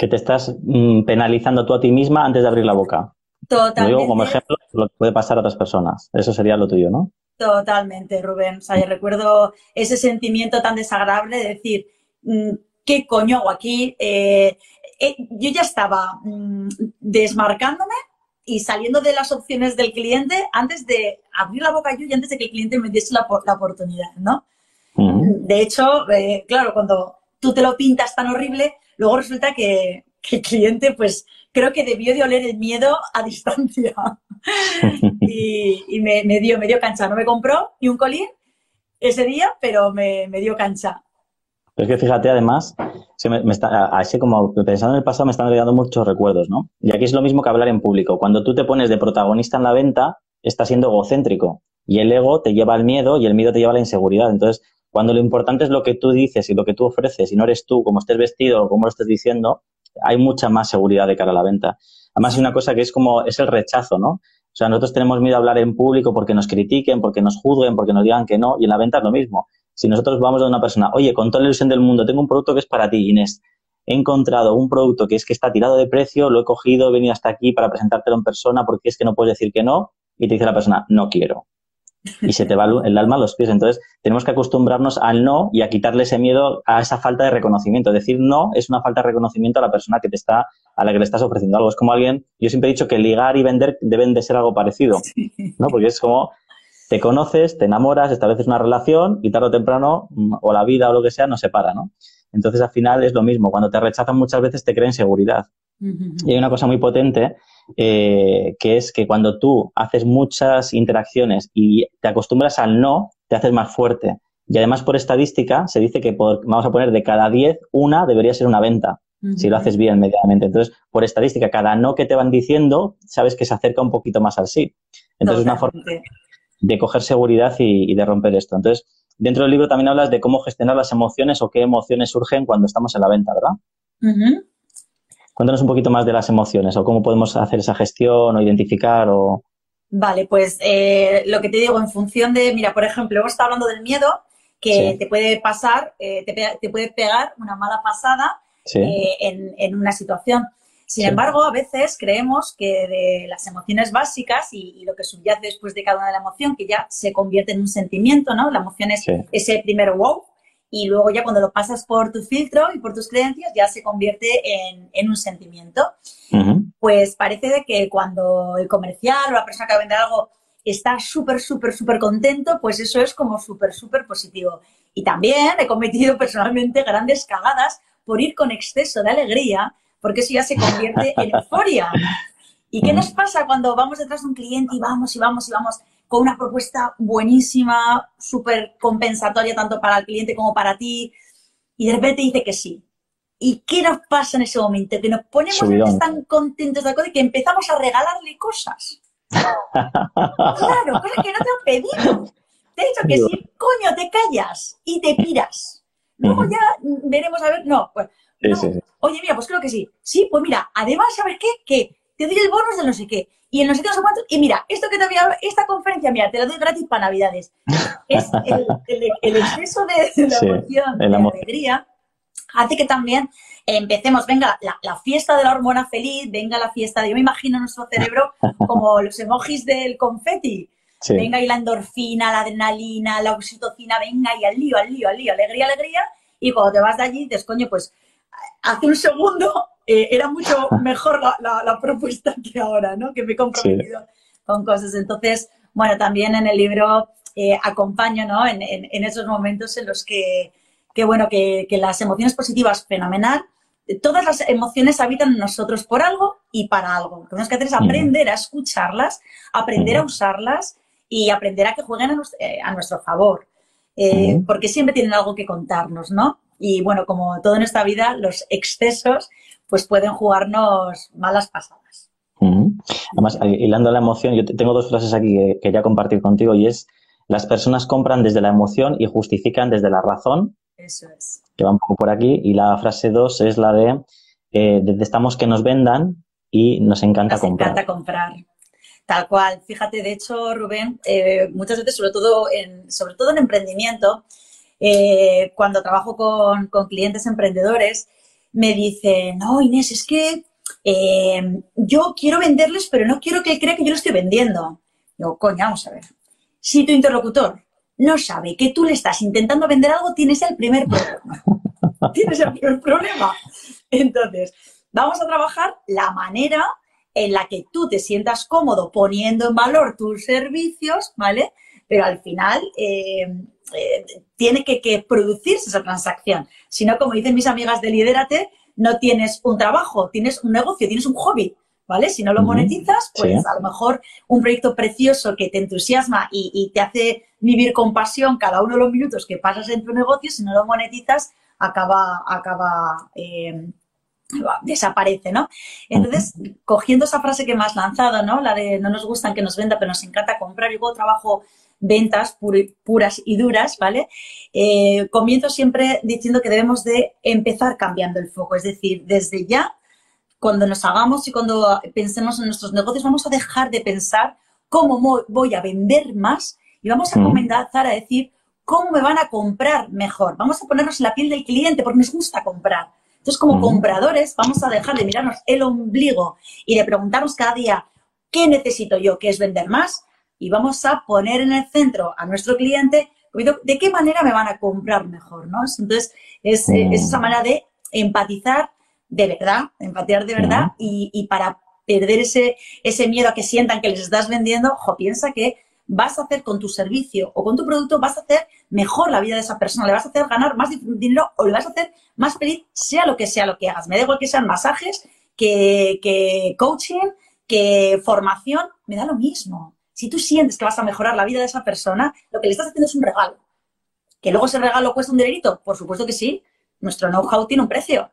que te estás mm, penalizando tú a ti misma antes de abrir la boca.
Totalmente. Lo
digo como ejemplo lo que puede pasar a otras personas. Eso sería lo tuyo, ¿no?
Totalmente, Rubén. O sea, yo recuerdo ese sentimiento tan desagradable de decir, mm, ¿qué coño hago aquí? Eh, eh, yo ya estaba mm, desmarcándome y saliendo de las opciones del cliente antes de abrir la boca yo y antes de que el cliente me diese la, oportunidad, ¿no? De hecho, eh, claro, cuando tú te lo pintas tan horrible, Luego resulta que, el cliente, pues creo que debió de oler el miedo a distancia. y, me, dio, me dio cancha. No me compró ni un colín ese día, pero me, dio cancha.
es que fíjate, además, me, está, así como pensando en el pasado, me están llegando muchos recuerdos, ¿no? Y aquí es lo mismo que hablar en público. Cuando tú te pones de protagonista en la venta, estás siendo egocéntrico. Y el ego te lleva al miedo y el miedo te lleva a la inseguridad. Entonces, cuando lo importante es lo que tú dices y lo que tú ofreces y no eres tú, como estés vestido o como lo estés diciendo, hay mucha más seguridad de cara a la venta. Además, hay una cosa que es como, es el rechazo, ¿no? O sea, nosotros tenemos miedo a hablar en público porque nos critiquen, porque nos juzguen, porque nos digan que no, y en la venta es lo mismo. Si nosotros vamos a una persona, oye, con toda la ilusión del mundo, tengo un producto que es para ti, Inés, he encontrado un producto que es que está tirado de precio, lo he cogido, he venido hasta aquí para presentártelo en persona porque es que no puedes decir que no, y te dice la persona, no quiero. y se te va el alma a los pies. Entonces, tenemos que acostumbrarnos al no y a quitarle ese miedo a esa falta de reconocimiento. Decir no es una falta de reconocimiento a la persona que te está, a la que le estás ofreciendo algo. Es como alguien, yo siempre he dicho que ligar y vender deben de ser algo parecido, ¿no? Porque es como, te conoces, te enamoras, estableces una relación y tarde o temprano, o la vida o lo que sea, nos separa, ¿no? Entonces, al final es lo mismo. Cuando te rechazan muchas veces te creen seguridad. Y hay una cosa muy potente eh, que es que cuando tú haces muchas interacciones y te acostumbras al no, te haces más fuerte. Y además, por estadística, se dice que vamos a poner de cada 10, una debería ser una venta, si lo haces bien medianamente. Entonces, por estadística, cada no que te van diciendo, sabes que se acerca un poquito más al sí. Entonces, es una forma de coger seguridad y, de romper esto. Entonces, dentro del libro también hablas de cómo gestionar las emociones o qué emociones surgen cuando estamos en la venta, ¿verdad? Cuéntanos un poquito más de las emociones o cómo podemos hacer esa gestión o identificar o...
Vale, pues eh, lo que te digo, en función de, mira, por ejemplo, hemos estado hablando del miedo, que te puede pasar, eh, te, puede pegar una mala pasada eh, en, una situación. Sin embargo, a veces creemos que de las emociones básicas y, lo que subyace después de cada una de la emoción, que ya se convierte en un sentimiento, ¿no? La emoción es ese primero wow, y luego ya cuando lo pasas por tu filtro y por tus creencias ya se convierte en, un sentimiento. Pues parece de que cuando el comercial o la persona que vender algo está súper, súper, súper contento, pues eso es como súper, súper positivo. Y también he cometido personalmente grandes cagadas por ir con exceso de alegría, porque eso ya se convierte en euforia. ¿Y qué nos pasa cuando vamos detrás de un cliente y vamos y vamos y vamos con una propuesta buenísima, súper compensatoria tanto para el cliente como para ti, y de repente dice que sí. ¿Y qué nos pasa en ese momento? Que nos ponemos tan contentos de que empezamos a regalarle cosas. claro, cosas que no te han pedido. Te he dicho que sí, coño, te callas y te piras. Luego ya veremos a ver, no, pues, oye, mira, pues creo que sí. Sí, pues mira, además, ¿sabes qué? Que te doy el bonus de no sé qué y en los sitios no y mira, esto que te voy a esta conferencia, mira, te la doy gratis para Navidades. Es el, exceso de, la emoción, de la alegría, hace que también empecemos, venga, la, fiesta de la hormona feliz, venga la fiesta, de, yo me imagino nuestro cerebro como los emojis del confeti. Venga y la endorfina, la adrenalina, la oxitocina, venga y al lío, al lío, al lío, alegría, alegría. Y cuando te vas de allí, dices, coño, pues hace un segundo eh, era mucho mejor la, propuesta que ahora, ¿no? Que me he comprometido con cosas. Entonces, bueno, también en el libro eh, acompaño, ¿no? En, esos momentos en los que, bueno, que, las emociones positivas, fenomenal. Todas las emociones habitan en nosotros por algo y para algo. Lo que tenemos que hacer es aprender a escucharlas, aprender a usarlas y aprender a que jueguen a, eh, nuestro, favor. Porque siempre tienen algo que contarnos, ¿no? Y bueno, como todo en esta vida, los excesos pues pueden jugarnos malas pasadas.
Además, hilando la emoción, yo tengo dos frases aquí que quería compartir contigo y es, las personas compran desde la emoción y justifican desde la razón.
Eso es.
Que va un poco por aquí. Y la frase dos es la de, eh, detestamos que nos vendan y nos encanta comprar.
Nos encanta comprar. Tal cual. Fíjate, de hecho, Rubén, eh, muchas veces, sobre todo en, sobre todo en emprendimiento, eh, cuando trabajo con, con clientes emprendedores, me dice, no, Inés, es que eh, yo quiero venderles, pero no quiero que él crea que yo lo estoy vendiendo. Digo, coño, vamos a ver. Si tu interlocutor no sabe que tú le estás intentando vender algo, tienes el primer problema. tienes el primer problema. Entonces, vamos a trabajar la manera en la que tú te sientas cómodo poniendo en valor tus servicios, ¿vale? Pero al final, eh, eh, tiene que, producirse esa transacción. Si no, como dicen mis amigas de Lidérate, no tienes un trabajo, tienes un negocio, tienes un hobby. ¿Vale? Si no lo monetizas, pues a lo mejor un proyecto precioso que te entusiasma y, te hace vivir con pasión cada uno de los minutos que pasas en tu negocio, si no lo monetizas, acaba, acaba eh, desaparece, ¿no? Entonces, cogiendo esa frase que me has lanzado, ¿no? La de no nos gustan que nos venda, pero nos encanta comprar. y luego trabajo ventas puras y duras, ¿vale? Eh, comienzo siempre diciendo que debemos de empezar cambiando el foco, es decir, desde ya, cuando nos hagamos y cuando pensemos en nuestros negocios, vamos a dejar de pensar cómo voy a vender más y vamos a comenzar a decir cómo me van a comprar mejor. Vamos a ponernos en la piel del cliente porque nos gusta comprar. Entonces, como compradores, vamos a dejar de mirarnos el ombligo y de preguntarnos cada día, ¿qué necesito yo? ¿Qué es vender más? Y vamos a poner en el centro a nuestro cliente de qué manera me van a comprar mejor, ¿no? Entonces, es, mm. esa manera de empatizar de verdad, empatizar de verdad y, para perder ese, ese miedo a que sientan que les estás vendiendo, ojo, piensa que vas a hacer con tu servicio o con tu producto, vas a hacer mejor la vida de esa persona, le vas a hacer ganar más dinero o le vas a hacer más feliz, sea lo que sea lo que hagas. Me da igual que sean masajes, que, que coaching, que formación, me da lo mismo. Si tú sientes que vas a mejorar la vida de esa persona, lo que le estás haciendo es un regalo. ¿Que luego ese regalo cuesta un dinerito? Por supuesto que sí. Nuestro know-how tiene un precio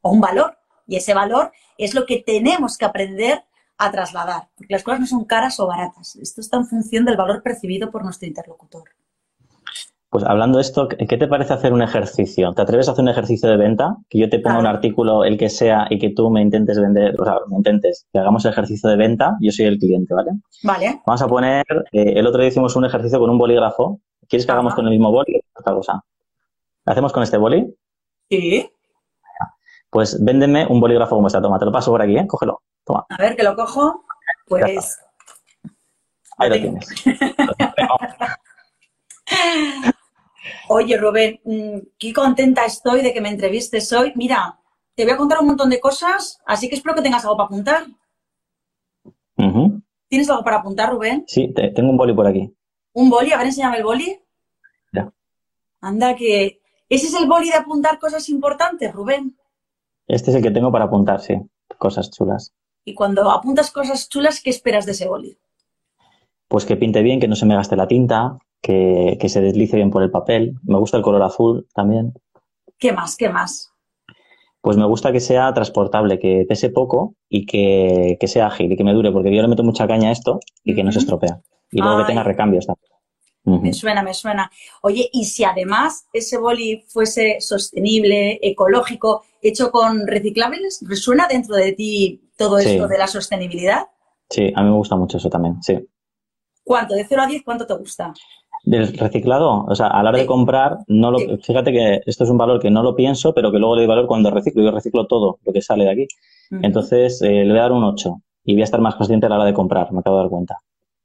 o un valor. Y ese valor es lo que tenemos que aprender a trasladar. Porque las cosas no son caras o baratas. Esto está en función del valor percibido por nuestro interlocutor.
Pues hablando de esto, ¿qué te parece hacer un ejercicio? ¿Te atreves a hacer un ejercicio de venta? Que yo te ponga un artículo, el que sea, y que tú me intentes vender, o sea, me intentes, que hagamos el ejercicio de venta, yo soy el cliente, ¿vale?
Vale.
Vamos a poner, eh, el otro día hicimos un ejercicio con un bolígrafo. ¿Quieres que hagamos con el mismo boli? Otra cosa. ¿Hacemos con este boli?
Sí.
Pues véndeme un bolígrafo como este. Toma, te lo paso por aquí, ¿eh? Cógelo. Toma.
A ver, que lo cojo. Pues...
Ahí lo tienes.
Oye, Rubén, mm, qué contenta estoy de que me entrevistes hoy. Mira, te voy a contar un montón de cosas, así que espero que tengas algo para apuntar. ¿Tienes algo para apuntar, Rubén?
Sí, tengo un boli por aquí.
¿Un boli? A ver, enséñame el boli.
Ya.
Anda, que... ¿Ese es el boli de apuntar cosas importantes, Rubén?
Este es el que tengo para apuntar, sí. Cosas chulas.
Y cuando apuntas cosas chulas, ¿qué esperas de ese boli?
Pues que pinte bien, que no se me gaste la tinta, que, se deslice bien por el papel. Me gusta el color azul también.
¿Qué más? ¿Qué más?
Pues me gusta que sea transportable, que pese poco y que, sea ágil y que me dure, porque yo le meto mucha caña a esto y que no se estropea. Y luego que tenga recambios también.
Me suena, me suena. Oye, y si además ese boli fuese sostenible, ecológico, hecho con reciclables, ¿resuena dentro de ti todo esto de la sostenibilidad?
Sí, a mí me gusta mucho eso también, sí.
¿Cuánto? De 0 a 10, ¿cuánto te gusta?
Del reciclado, o sea, a la hora de comprar, no lo, fíjate que esto es un valor que no lo pienso, pero que luego le doy valor cuando reciclo. Yo reciclo todo lo que sale de aquí. Entonces, eh, le voy a dar un 8 y voy a estar más consciente a la hora de comprar, me acabo de dar cuenta.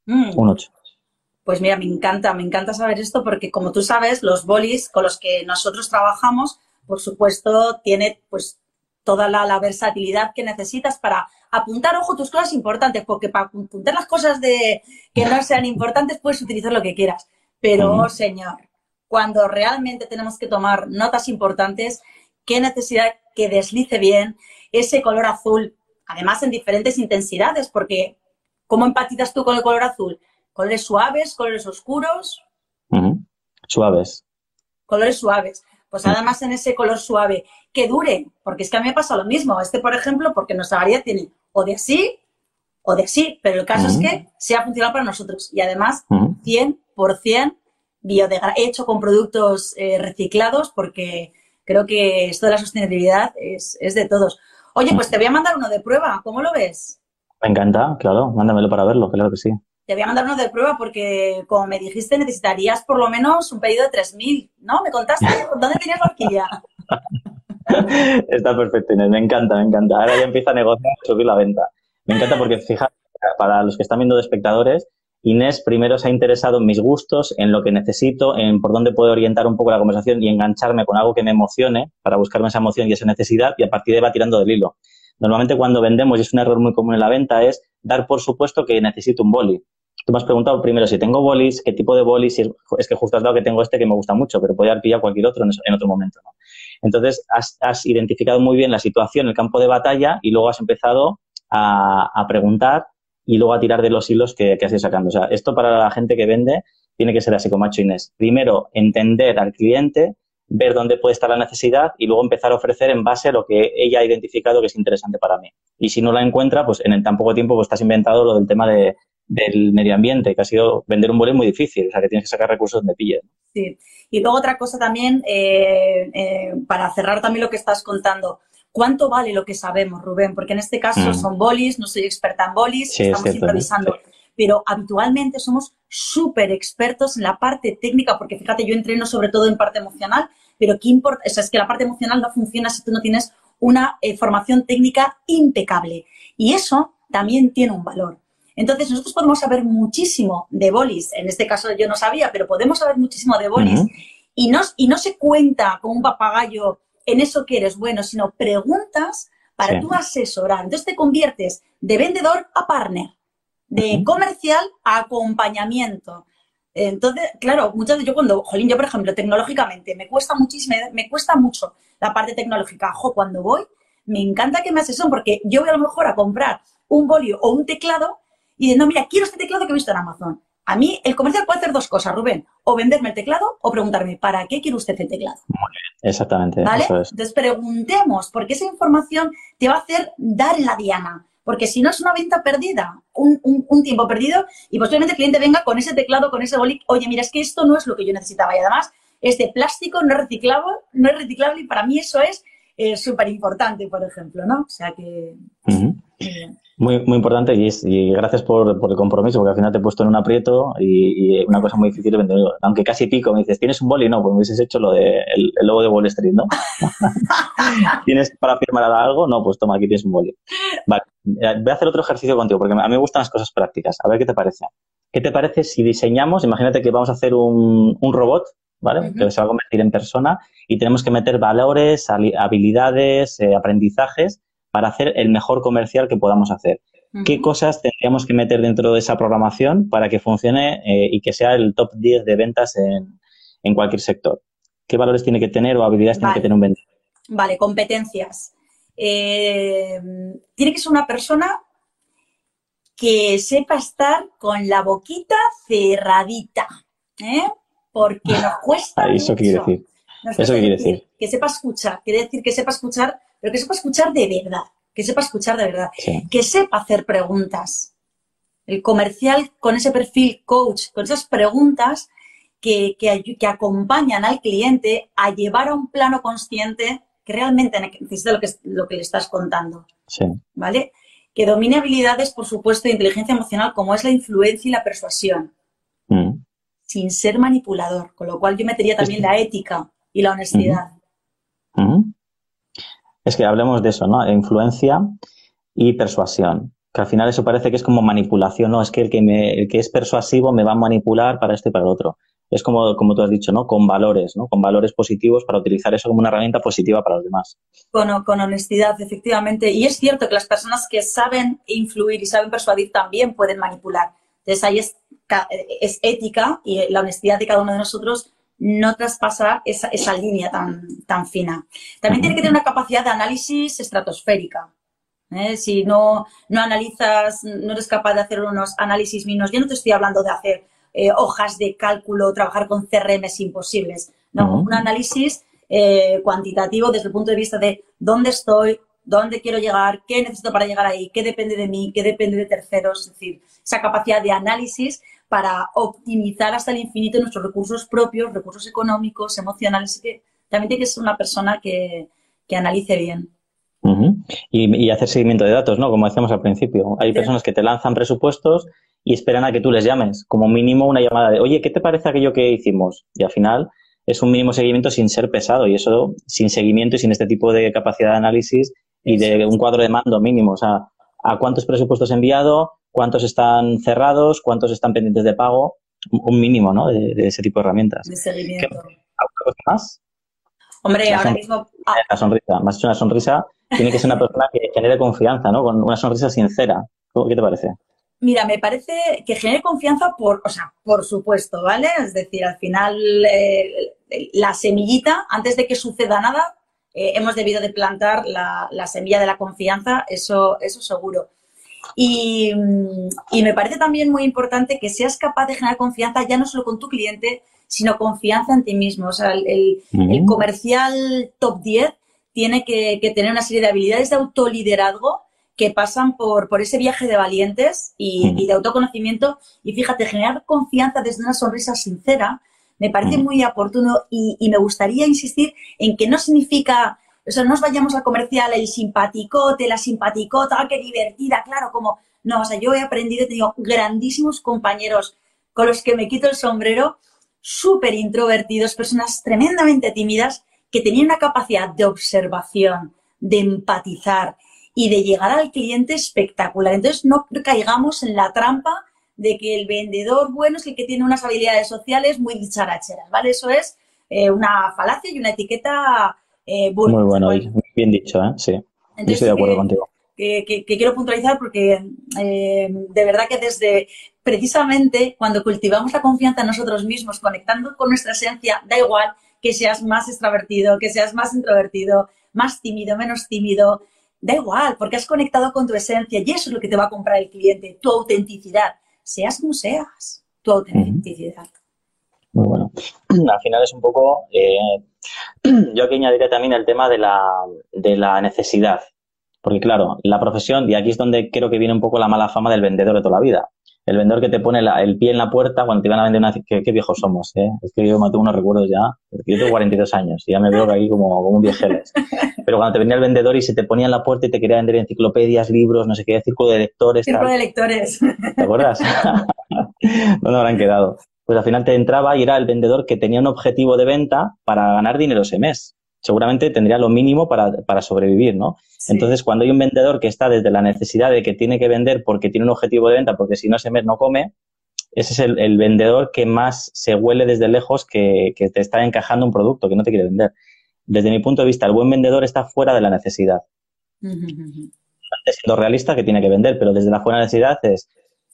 Mm. Un 8.
Pues mira, me encanta, me encanta saber esto porque como tú sabes, los bolis con los que nosotros trabajamos, por supuesto, tiene pues toda la, versatilidad que necesitas para apuntar, ojo, tus cosas importantes, porque para apuntar las cosas de que no sean importantes puedes utilizar lo que quieras. Pero, señor, cuando realmente tenemos que tomar notas importantes, qué necesidad que deslice bien ese color azul, además en diferentes intensidades, porque ¿cómo empatizas tú con el color azul? ¿Colores suaves, colores oscuros?
Suaves.
Colores suaves. Pues además en ese color suave, que dure, porque es que a mí me pasa lo mismo. Este, por ejemplo, porque nuestra variedad tiene o de así o de así, pero el caso es que sea funcional para nosotros y además 100% hecho con productos eh, reciclados porque creo que esto de la sostenibilidad es, de todos. Oye, pues te voy a mandar uno de prueba, ¿cómo lo ves?
Me encanta, claro, mándamelo para verlo, claro que sí.
Te voy a mandar uno de prueba porque, como me dijiste, necesitarías por lo menos un pedido de 3.000, ¿no? ¿Me contaste? ¿Dónde tenías la horquilla?
Está perfecto, Inés, me encanta, me encanta. Ahora ya empieza a negociar subir la venta. Me encanta porque, fíjate, para los que están viendo de espectadores, Inés primero se ha interesado en mis gustos, en lo que necesito, en por dónde puedo orientar un poco la conversación y engancharme con algo que me emocione para buscarme esa emoción y esa necesidad y a partir de ahí va tirando del hilo. Normalmente cuando vendemos, y es un error muy común en la venta, es dar por supuesto que necesito un boli. Tú me has preguntado primero si tengo bolis, qué tipo de bolis, es, es, que justo has dado que tengo este que me gusta mucho, pero podría haber pillado cualquier otro en, otro momento. ¿no? Entonces, has, identificado muy bien la situación, el campo de batalla y luego has empezado a, preguntar y luego a tirar de los hilos que, has ido sacando. O sea, esto para la gente que vende tiene que ser así como hecho Inés. Primero, entender al cliente, ver dónde puede estar la necesidad y luego empezar a ofrecer en base a lo que ella ha identificado que es interesante para mí. Y si no la encuentra, pues en tan poco tiempo pues estás inventado lo del tema de, del medio ambiente, que ha sido vender un vuelo muy difícil, o sea, que tienes que sacar recursos donde pilles.
Sí, y luego otra cosa también, eh, eh, para cerrar también lo que estás contando, ¿cuánto vale lo que sabemos, Rubén? Porque en este caso mm. son bolis, no soy experta en bolis, estamos improvisando. Pero habitualmente somos súper expertos en la parte técnica, porque fíjate, yo entreno sobre todo en parte emocional, pero ¿qué importa? O sea, es que la parte emocional no funciona si tú no tienes una eh, formación técnica impecable. Y eso también tiene un valor. Entonces, nosotros podemos saber muchísimo de bolis. En este caso yo no sabía, pero podemos saber muchísimo de bolis. y, no, y no se cuenta como un papagayo en eso que eres bueno, sino preguntas para tú asesorar. Entonces te conviertes de vendedor a partner, de comercial a acompañamiento. Entonces, claro, muchas veces yo cuando, jolín, yo por ejemplo, tecnológicamente, me cuesta muchísimo, me cuesta mucho la parte tecnológica. Jo, cuando voy, me encanta que me asesoren porque yo voy a lo mejor a comprar un bolio o un teclado y de, no, mira, quiero este teclado que he visto en Amazon. A mí el comercial puede hacer dos cosas, Rubén, o venderme el teclado o preguntarme, ¿para qué quiere usted el teclado?
exactamente.
¿Vale? Entonces preguntemos, porque esa información te va a hacer dar en la diana. Porque si no es una venta perdida, un, tiempo perdido, y posiblemente el cliente venga con ese teclado, con ese boli, oye, mira, es que esto no es lo que yo necesitaba. Y además, es de plástico, no es reciclable, no es reciclable, y para mí eso es eh, súper importante, por ejemplo, ¿no? O sea que.
Muy, muy importante y, gracias por, el compromiso, porque al final te he puesto en un aprieto y, una cosa muy difícil. Aunque casi pico, me dices, ¿tienes un boli? No, pues me hubieses hecho lo de el, logo de Wall Street, ¿no? ¿Tienes para firmar algo? No, pues toma, aquí tienes un boli. Vale, voy a hacer otro ejercicio contigo, porque a mí me gustan las cosas prácticas. A ver qué te parece. ¿Qué te parece si diseñamos, imagínate que vamos a hacer un, robot, ¿vale? Que se va a convertir en persona y tenemos que meter valores, habilidades, eh, aprendizajes para hacer el mejor comercial que podamos hacer. ¿Qué cosas tendríamos que meter dentro de esa programación para que funcione eh, y que sea el top 10 de ventas en, cualquier sector? ¿Qué valores tiene que tener o habilidades tiene que tener un vendedor?
Vale, competencias. Eh, tiene que ser una persona que sepa estar con la boquita cerradita, ¿eh? Porque nos cuesta.
¿Eso qué quiere decir? ¿Eso qué quiere decir?
Que sepa escuchar, quiere decir que sepa escuchar pero que sepa escuchar de verdad, que sepa escuchar de verdad, que sepa hacer preguntas. El comercial con ese perfil coach, con esas preguntas que, que, acompañan al cliente a llevar a un plano consciente que realmente necesita lo que, lo que le estás contando. ¿Vale? Que domine habilidades, por supuesto, de inteligencia emocional, como es la influencia y la persuasión. Mm. Sin ser manipulador. Con lo cual yo metería también la ética y la honestidad.
Es que hablemos de eso, ¿no? Influencia y persuasión. Que al final eso parece que es como manipulación, ¿no? Es que el que, me, el que es persuasivo me va a manipular para esto y para el otro. Es como, como tú has dicho, ¿no? Con valores, ¿no? Con valores positivos para utilizar eso como una herramienta positiva para los demás.
Con honestidad, efectivamente. Y es cierto que las personas que saben influir y saben persuadir también pueden manipular. Entonces ahí es, es ética y la honestidad de cada uno de nosotros no traspasa esa, esa línea tan, tan fina. También tiene que tener una capacidad de análisis estratosférica. ¿eh? Si no, no analizas, no eres capaz de hacer unos análisis mínimos, yo no te estoy hablando de hacer eh, hojas de cálculo, trabajar con CRMs imposibles. No, un análisis eh, cuantitativo desde el punto de vista de dónde estoy, dónde quiero llegar, qué necesito para llegar ahí, qué depende de mí, qué depende de terceros, es decir, esa capacidad de análisis para optimizar hasta el infinito nuestros recursos propios, recursos económicos, emocionales, que también tiene que ser una persona que, analice bien.
y, hacer seguimiento de datos, ¿no? Como decíamos al principio. Hay personas que te lanzan presupuestos y esperan a que tú les llames, como mínimo una llamada de, oye, ¿qué te parece aquello que hicimos? Y al final es un mínimo seguimiento sin ser pesado y eso sin seguimiento y sin este tipo de capacidad de análisis y de un cuadro de mando mínimo. O sea, ¿a cuántos presupuestos he enviado? ¿Cuántos están cerrados? ¿Cuántos están pendientes de pago? Un mínimo, ¿no? De, ese tipo de herramientas.
De seguimiento.
más?
Hombre, ahora mismo...
Ah. La sonrisa. Más que una sonrisa, tiene que ser una persona que genere confianza, ¿no? Con una sonrisa sincera. ¿Qué te parece?
Mira, me parece que genere confianza por, o sea, por supuesto, ¿vale? Es decir, al final eh, la semillita, antes de que suceda nada, eh, hemos debido de plantar la, semilla de la confianza, eso, eso seguro. Y, me parece también muy importante que seas capaz de generar confianza ya no solo con tu cliente, sino confianza en ti mismo. O sea, el, comercial top 10 tiene que, que, tener una serie de habilidades de autoliderazgo que pasan por, por ese viaje de valientes y, de autoconocimiento. Y fíjate, generar confianza desde una sonrisa sincera me parece muy oportuno y, me gustaría insistir en que no significa, o sea, no nos vayamos al comercial, el simpaticote, la simpaticota, ah, qué divertida, claro, como, no, o sea, yo he aprendido, he tenido grandísimos compañeros con los que me quito el sombrero, súper introvertidos, personas tremendamente tímidas, que tenían una capacidad de observación, de empatizar, y de llegar al cliente espectacular. Entonces, no caigamos en la trampa de que el vendedor bueno es el que tiene unas habilidades sociales muy dicharacheras, ¿vale? Eso es eh, una falacia y una etiqueta
eh, Muy bueno, bien dicho, ¿eh? Sí, estoy de acuerdo contigo.
Que, quiero puntualizar porque eh, de verdad que desde precisamente cuando cultivamos la confianza en nosotros mismos, conectando con nuestra esencia, da igual que seas más extrovertido, que seas más introvertido, más tímido, menos tímido, da igual, porque has conectado con tu esencia y eso es lo que te va a comprar el cliente, tu autenticidad, seas como seas, tu autenticidad.
Muy bueno. Al final es un poco, eh, yo aquí añadiré también el tema de la, de la necesidad. Porque claro, la profesión, y aquí es donde creo que viene un poco la mala fama del vendedor de toda la vida. El vendedor que te pone el pie en la puerta cuando te van a vender una... Qué, qué viejos somos, ¿eh? Es que yo me tengo unos recuerdos ya. Yo tengo 42 años y ya me veo aquí como, como un viejeles. Pero cuando te venía el vendedor y se te ponía en la puerta y te quería vender enciclopedias, libros, no sé qué, círculo de lectores...
Círculo de lectores.
¿Te acuerdas? ¿Dónde habrán quedado? Pues al final te entraba y era el vendedor que tenía un objetivo de venta para ganar dinero ese mes seguramente tendría lo mínimo para, para sobrevivir, ¿no? Entonces, cuando hay un vendedor que está desde la necesidad de que tiene que vender porque tiene un objetivo de venta, porque si no ese mes no come, ese es el, vendedor que más se huele desde lejos que, te está encajando un producto que no te quiere vender. Desde mi punto de vista, el buen vendedor está fuera de la necesidad. Siendo realista que tiene que vender, pero desde la fuera necesidad es,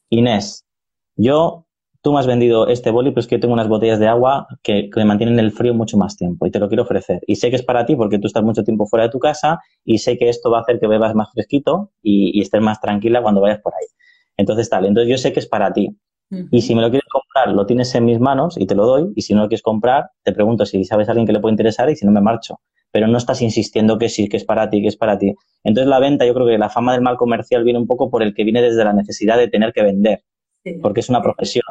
Inés, yo tú me has vendido este boli, pero es que yo tengo unas botellas de agua que, me mantienen el frío mucho más tiempo y te lo quiero ofrecer. Y sé que es para ti porque tú estás mucho tiempo fuera de tu casa y sé que esto va a hacer que bebas más fresquito y, estés más tranquila cuando vayas por ahí. Entonces, tal, entonces yo sé que es para ti. Y si me lo quieres comprar, lo tienes en mis manos y te lo doy. Y si no lo quieres comprar, te pregunto si sabes a alguien que le puede interesar y si no me marcho. Pero no estás insistiendo que sí, que es para ti, que es para ti. Entonces la venta, yo creo que la fama del mal comercial viene un poco por el que viene desde la necesidad de tener que vender. Porque es una profesión.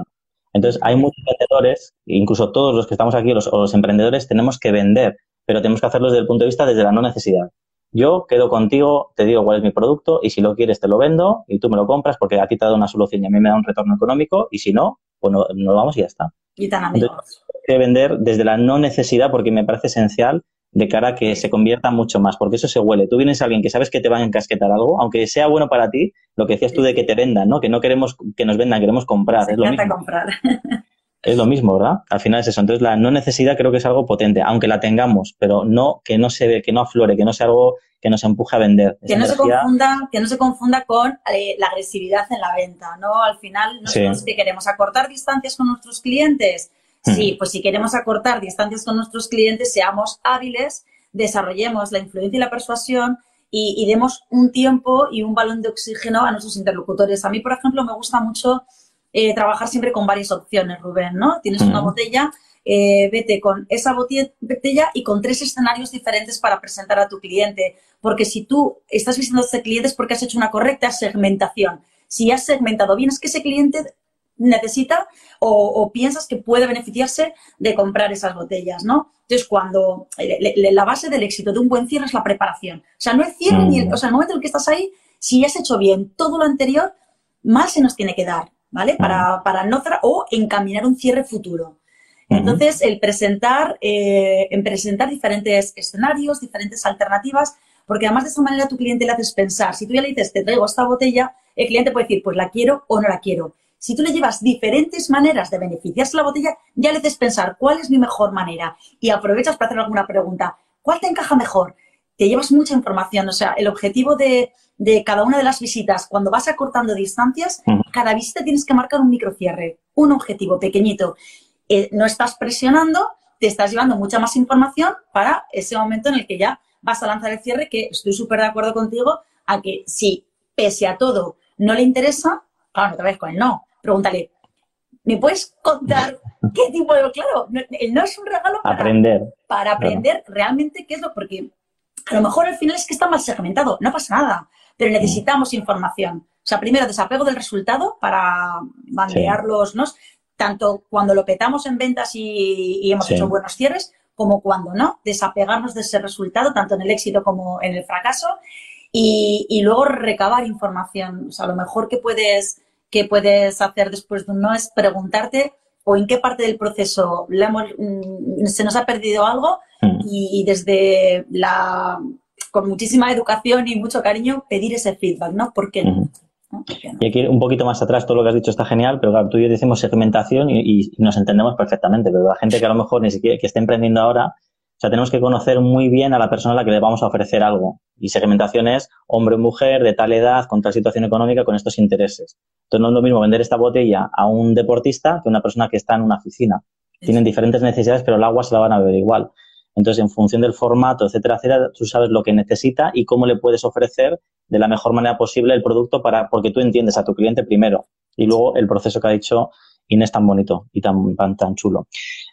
Entonces, hay muchos vendedores, incluso todos los que estamos aquí, los, o los emprendedores, tenemos que vender, pero tenemos que hacerlo desde el punto de vista desde la no necesidad. Yo quedo contigo, te digo cuál es mi producto y si lo quieres te lo vendo y tú me lo compras porque a ti te da una solución y a mí me da un retorno económico y si no, pues no, no vamos y ya está.
Y tan amigos.
Entonces, que vender desde la no necesidad porque me parece esencial de cara a que se convierta mucho más, porque eso se huele. Tú vienes a alguien que sabes que te van a encasquetar algo, aunque sea bueno para ti, lo que decías tú de que te vendan, ¿no? Que no queremos que nos vendan, queremos comprar. es lo mismo.
comprar.
Es lo mismo, ¿verdad? Al final es eso. Entonces, la no necesidad creo que es algo potente, aunque la tengamos, pero no que no se ve, que no aflore, que no sea algo que nos empuje a vender.
Que no, se confunda, que no se confunda con eh, la agresividad en la venta, ¿no? Al final, no sí. que queremos acortar distancias con nuestros clientes, Sí, pues si queremos acortar distancias con nuestros clientes, seamos hábiles, desarrollemos la influencia y la persuasión y, demos un tiempo y un balón de oxígeno a nuestros interlocutores. A mí, por ejemplo, me gusta mucho eh, trabajar siempre con varias opciones, Rubén, ¿no? Tienes una botella, eh, vete con esa botella y con tres escenarios diferentes para presentar a tu cliente. Porque si tú estás visitando a ese cliente es porque has hecho una correcta segmentación. Si has segmentado bien, es que ese cliente necesita o, piensas que puede beneficiarse de comprar esas botellas, ¿no? Entonces, cuando la base del éxito de un buen cierre es la preparación. O sea, no es cierre ni el, o sea, el momento en el que estás ahí, si has hecho bien todo lo anterior, mal se nos tiene que dar, ¿vale? Para, para no cerrar o encaminar un cierre futuro. Entonces, el presentar, eh, en presentar diferentes escenarios, diferentes alternativas, porque además de esa manera tu cliente le haces pensar. Si tú ya le dices, te traigo esta botella, el cliente puede decir, pues la quiero o no la quiero. Si tú le llevas diferentes maneras de beneficiarse la botella, ya le haces pensar cuál es mi mejor manera y aprovechas para hacer alguna pregunta. ¿Cuál te encaja mejor? Te llevas mucha información. O sea, el objetivo de, cada una de las visitas, cuando vas acortando distancias, cada visita tienes que marcar un microcierre, un objetivo pequeñito. Eh, no estás presionando, te estás llevando mucha más información para ese momento en el que ya vas a lanzar el cierre, que estoy súper de acuerdo contigo a que si pese a todo no le interesa, claro, no te vayas con el no pregúntale, ¿me puedes contar qué tipo de... Claro, no, no es un regalo
para aprender,
para aprender realmente qué es lo... Porque a lo mejor al final es que está mal segmentado, no pasa nada, pero necesitamos información. O sea, primero desapego del resultado para bandearlos, ¿no? Tanto cuando lo petamos en ventas y, hemos hecho buenos cierres, como cuando no, desapegarnos de ese resultado, tanto en el éxito como en el fracaso, y, y luego recabar información. O sea, lo mejor que puedes que puedes hacer después de un no es preguntarte o en qué parte del proceso mm, se nos ha perdido algo mm. y, desde la con muchísima educación y mucho cariño, pedir ese feedback, ¿no? ¿Por qué no?
Y aquí un poquito más atrás, todo lo que has dicho está genial, pero claro, tú y yo decimos segmentación y, nos entendemos perfectamente, pero la gente que a lo mejor ni siquiera que esté emprendiendo ahora, o sea, tenemos que conocer muy bien a la persona a la que le vamos a ofrecer algo. Y segmentación es hombre o mujer de tal edad, con tal situación económica, con estos intereses. Entonces no es lo mismo vender esta botella a un deportista que a una persona que está en una oficina. Tienen diferentes necesidades, pero el agua se la van a beber igual. Entonces, en función del formato, etcétera, etcétera, tú sabes lo que necesita y cómo le puedes ofrecer de la mejor manera posible el producto para, porque tú entiendes a tu cliente primero y luego el proceso que ha dicho Inés tan bonito y tan, tan, chulo.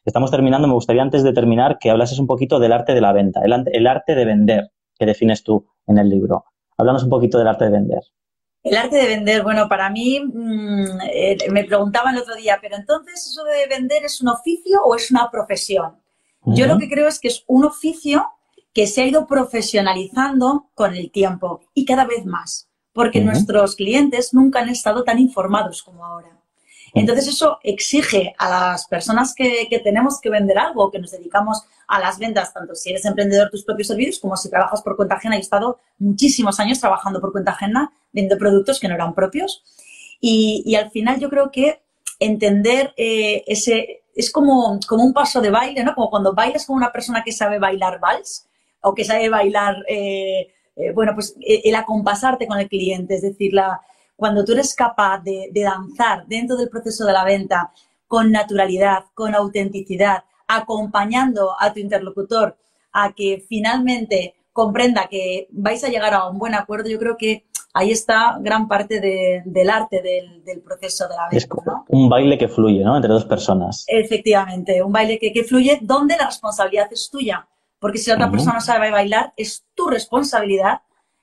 Estamos terminando. Me gustaría antes de terminar que hablases un poquito del arte de la venta, el, arte de vender que defines tú en el libro. Háblanos un poquito del arte de vender.
El arte de vender, bueno, para mí mm, eh, me preguntaban el otro día, pero entonces eso de vender es un oficio o es una profesión? Yo lo que creo es que es un oficio que se ha ido profesionalizando con el tiempo y cada vez más, porque nuestros clientes nunca han estado tan informados como ahora. Entonces eso exige a las personas que, tenemos que vender algo, que nos dedicamos a las ventas, tanto si eres emprendedor tus propios servicios como si trabajas por cuenta ajena. He estado muchísimos años trabajando por cuenta ajena, vendiendo productos que no eran propios. Y, al final yo creo que entender eh, ese, es como, como un paso de baile, ¿no? Como cuando bailas con una persona que sabe bailar vals o que sabe bailar, eh, eh, bueno, pues eh, el acompasarte con el cliente, es decir, la, cuando tú eres capaz de, danzar dentro del proceso de la venta con naturalidad, con autenticidad, acompañando a tu interlocutor a que finalmente comprenda que vais a llegar a un buen acuerdo, yo creo que ahí está gran parte del arte del, proceso de la venta. Es
un baile que fluye, ¿no? Entre dos personas.
Efectivamente, un baile que, fluye donde la responsabilidad es tuya. Porque si la otra persona sabe bailar, es tu responsabilidad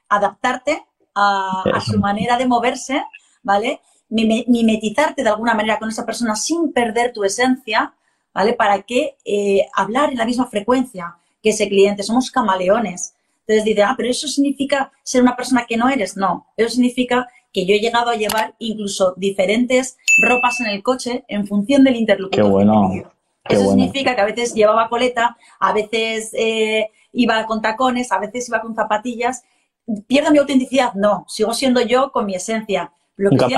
adaptarte a, su manera de moverse, ¿vale? Mimetizarte de alguna manera con esa persona sin perder tu esencia, ¿vale? Para que eh, hablar en la misma frecuencia que ese cliente. Somos camaleones. Entonces dice, ah, pero eso significa ser una persona que no eres. No, eso significa que yo he llegado a llevar incluso diferentes ropas en el coche en función del interlocutor.
Qué bueno.
eso significa que a veces llevaba coleta, a veces eh, iba con tacones, a veces iba con zapatillas. ¿Pierdo mi autenticidad? No, sigo siendo yo con mi esencia.
Lo que estoy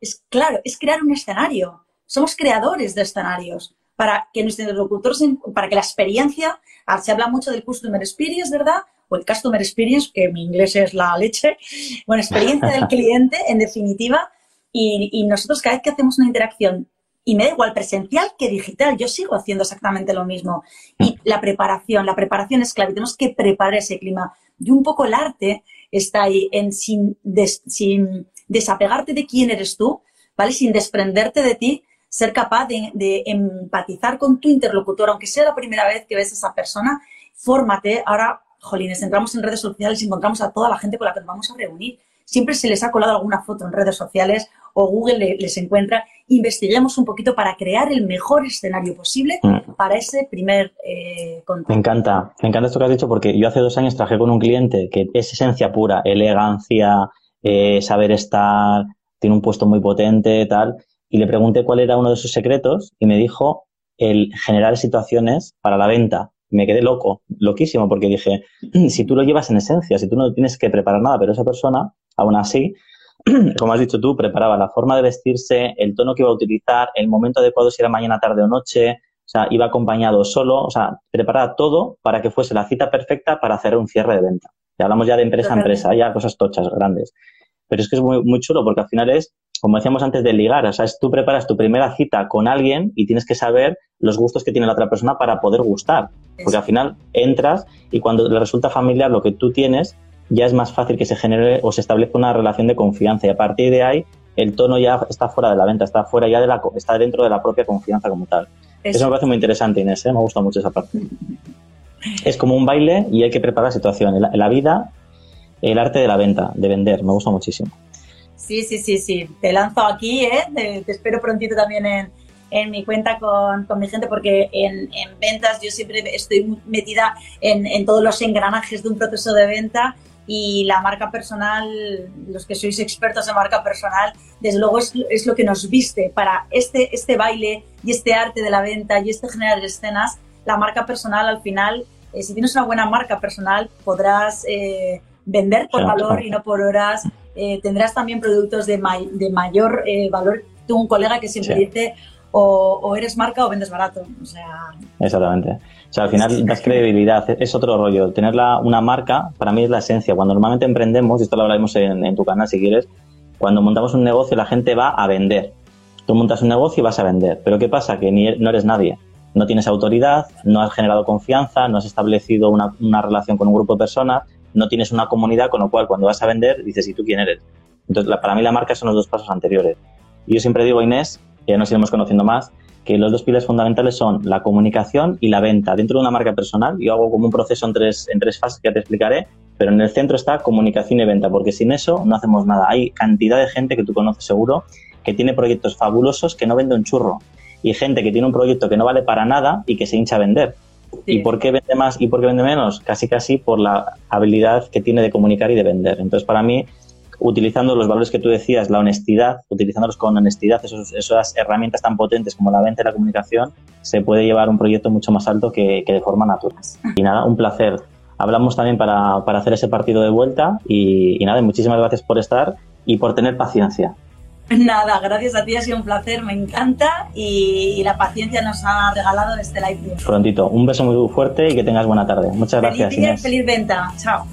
es, claro, es crear un escenario. Somos creadores de escenarios para que nuestro interlocutor, para que la experiencia, ah, se habla mucho del customer experience, ¿verdad? o el Customer Experience, que mi inglés es la leche, bueno, experiencia del cliente, en definitiva, y, nosotros cada vez que hacemos una interacción, y me da igual presencial que digital, yo sigo haciendo exactamente lo mismo. Y la preparación, la preparación es clave, tenemos que preparar ese clima. Y un poco el arte está ahí en sin, sin desapegarte de quién eres tú, ¿vale? Sin desprenderte de ti, ser capaz de, de, empatizar con tu interlocutor, aunque sea la primera vez que ves a esa persona, fórmate. Ahora jolines, entramos en redes sociales y encontramos a toda la gente con la que nos vamos a reunir. Siempre se les ha colado alguna foto en redes sociales o Google les encuentra. Investiguemos un poquito para crear el mejor escenario posible mm. para ese primer eh,
contacto. Me encanta, me encanta esto que has dicho porque yo hace dos años trabajé con un cliente que es esencia pura, elegancia, eh, saber estar, tiene un puesto muy potente, tal, y le pregunté cuál era uno de sus secretos y me dijo el generar situaciones para la venta me quedé loco, loquísimo, porque dije, si tú lo llevas en esencia, si tú no tienes que preparar nada, pero esa persona, aún así, como has dicho tú, preparaba la forma de vestirse, el tono que iba a utilizar, el momento adecuado si era mañana, tarde o noche, o sea, iba acompañado solo, o sea, preparaba todo para que fuese la cita perfecta para hacer un cierre de venta. Y hablamos ya de empresa a empresa, ya cosas tochas, grandes. Pero es que es muy, muy chulo porque al final es como decíamos antes de ligar, o sea, es, tú preparas tu primera cita con alguien y tienes que saber los gustos que tiene la otra persona para poder gustar. Porque al final entras y cuando le resulta familiar lo que tú tienes, ya es más fácil que se genere o se establezca una relación de confianza. Y a partir de ahí, el tono ya está fuera de la venta, está fuera ya de la, está dentro de la propia confianza como tal. Eso, me parece muy interesante, Inés, ¿eh? me gusta mucho esa parte. Es como un baile y hay que preparar la situación. la vida, el arte de la venta, de vender, me gusta muchísimo.
Sí, sí, sí, sí. Te lanzo aquí, ¿eh? Te, espero prontito también en, en mi cuenta con, con, mi gente porque en, en, ventas yo siempre estoy metida en, en, todos los engranajes de un proceso de venta y la marca personal, los que sois expertos en marca personal, desde luego es, es, lo que nos viste para este, este baile y este arte de la venta y este generar escenas. La marca personal al final eh, si tienes una buena marca personal, podrás eh, vender por valor y no por horas. Eh, tendrás también productos de, de mayor valor. Tú, un colega que siempre dice, o, eres marca o vendes barato. O sea...
Exactamente. O sea, al final das credibilidad, es otro rollo. Tener una marca, para mí es la esencia. Cuando normalmente emprendemos, y esto lo hablaremos en, tu canal si quieres, cuando montamos un negocio la gente va a vender. Tú montas un negocio y vas a vender. Pero ¿qué pasa? Que ni, no eres nadie. No tienes autoridad, no has generado confianza, no has establecido una, una relación con un grupo de personas, no tienes una comunidad, con lo cual cuando vas a vender dices, ¿y tú quién eres? Entonces, para mí la marca son los dos pasos anteriores. Y yo siempre digo, Inés, que ya nos iremos conociendo más, que los dos pilares fundamentales son la comunicación y la venta. Dentro de una marca personal, yo hago como un proceso en tres, en tres fases que ya te explicaré, pero en el centro está comunicación y venta, porque sin eso no hacemos nada. Hay cantidad de gente que tú conoces seguro que tiene proyectos fabulosos que no vende un churro y gente que tiene un proyecto que no vale para nada y que se hincha a vender. ¿Y por qué vende más y por qué vende menos? Casi casi por la habilidad que tiene de comunicar y de vender. Entonces, para mí, utilizando los valores que tú decías, la honestidad, utilizándolos con honestidad, esas herramientas tan potentes como la venta y la comunicación, se puede llevar un proyecto mucho más alto que, de forma natural. Y nada, un placer. Hablamos también para, hacer ese partido de vuelta y, nada, muchísimas gracias por estar y por tener paciencia.
Nada, gracias a ti, ha sido un placer, me encanta y, la paciencia nos ha regalado este live.
Prontito, un beso muy fuerte y que tengas buena tarde. Muchas gracias.
Feliz feliz venta. Chao.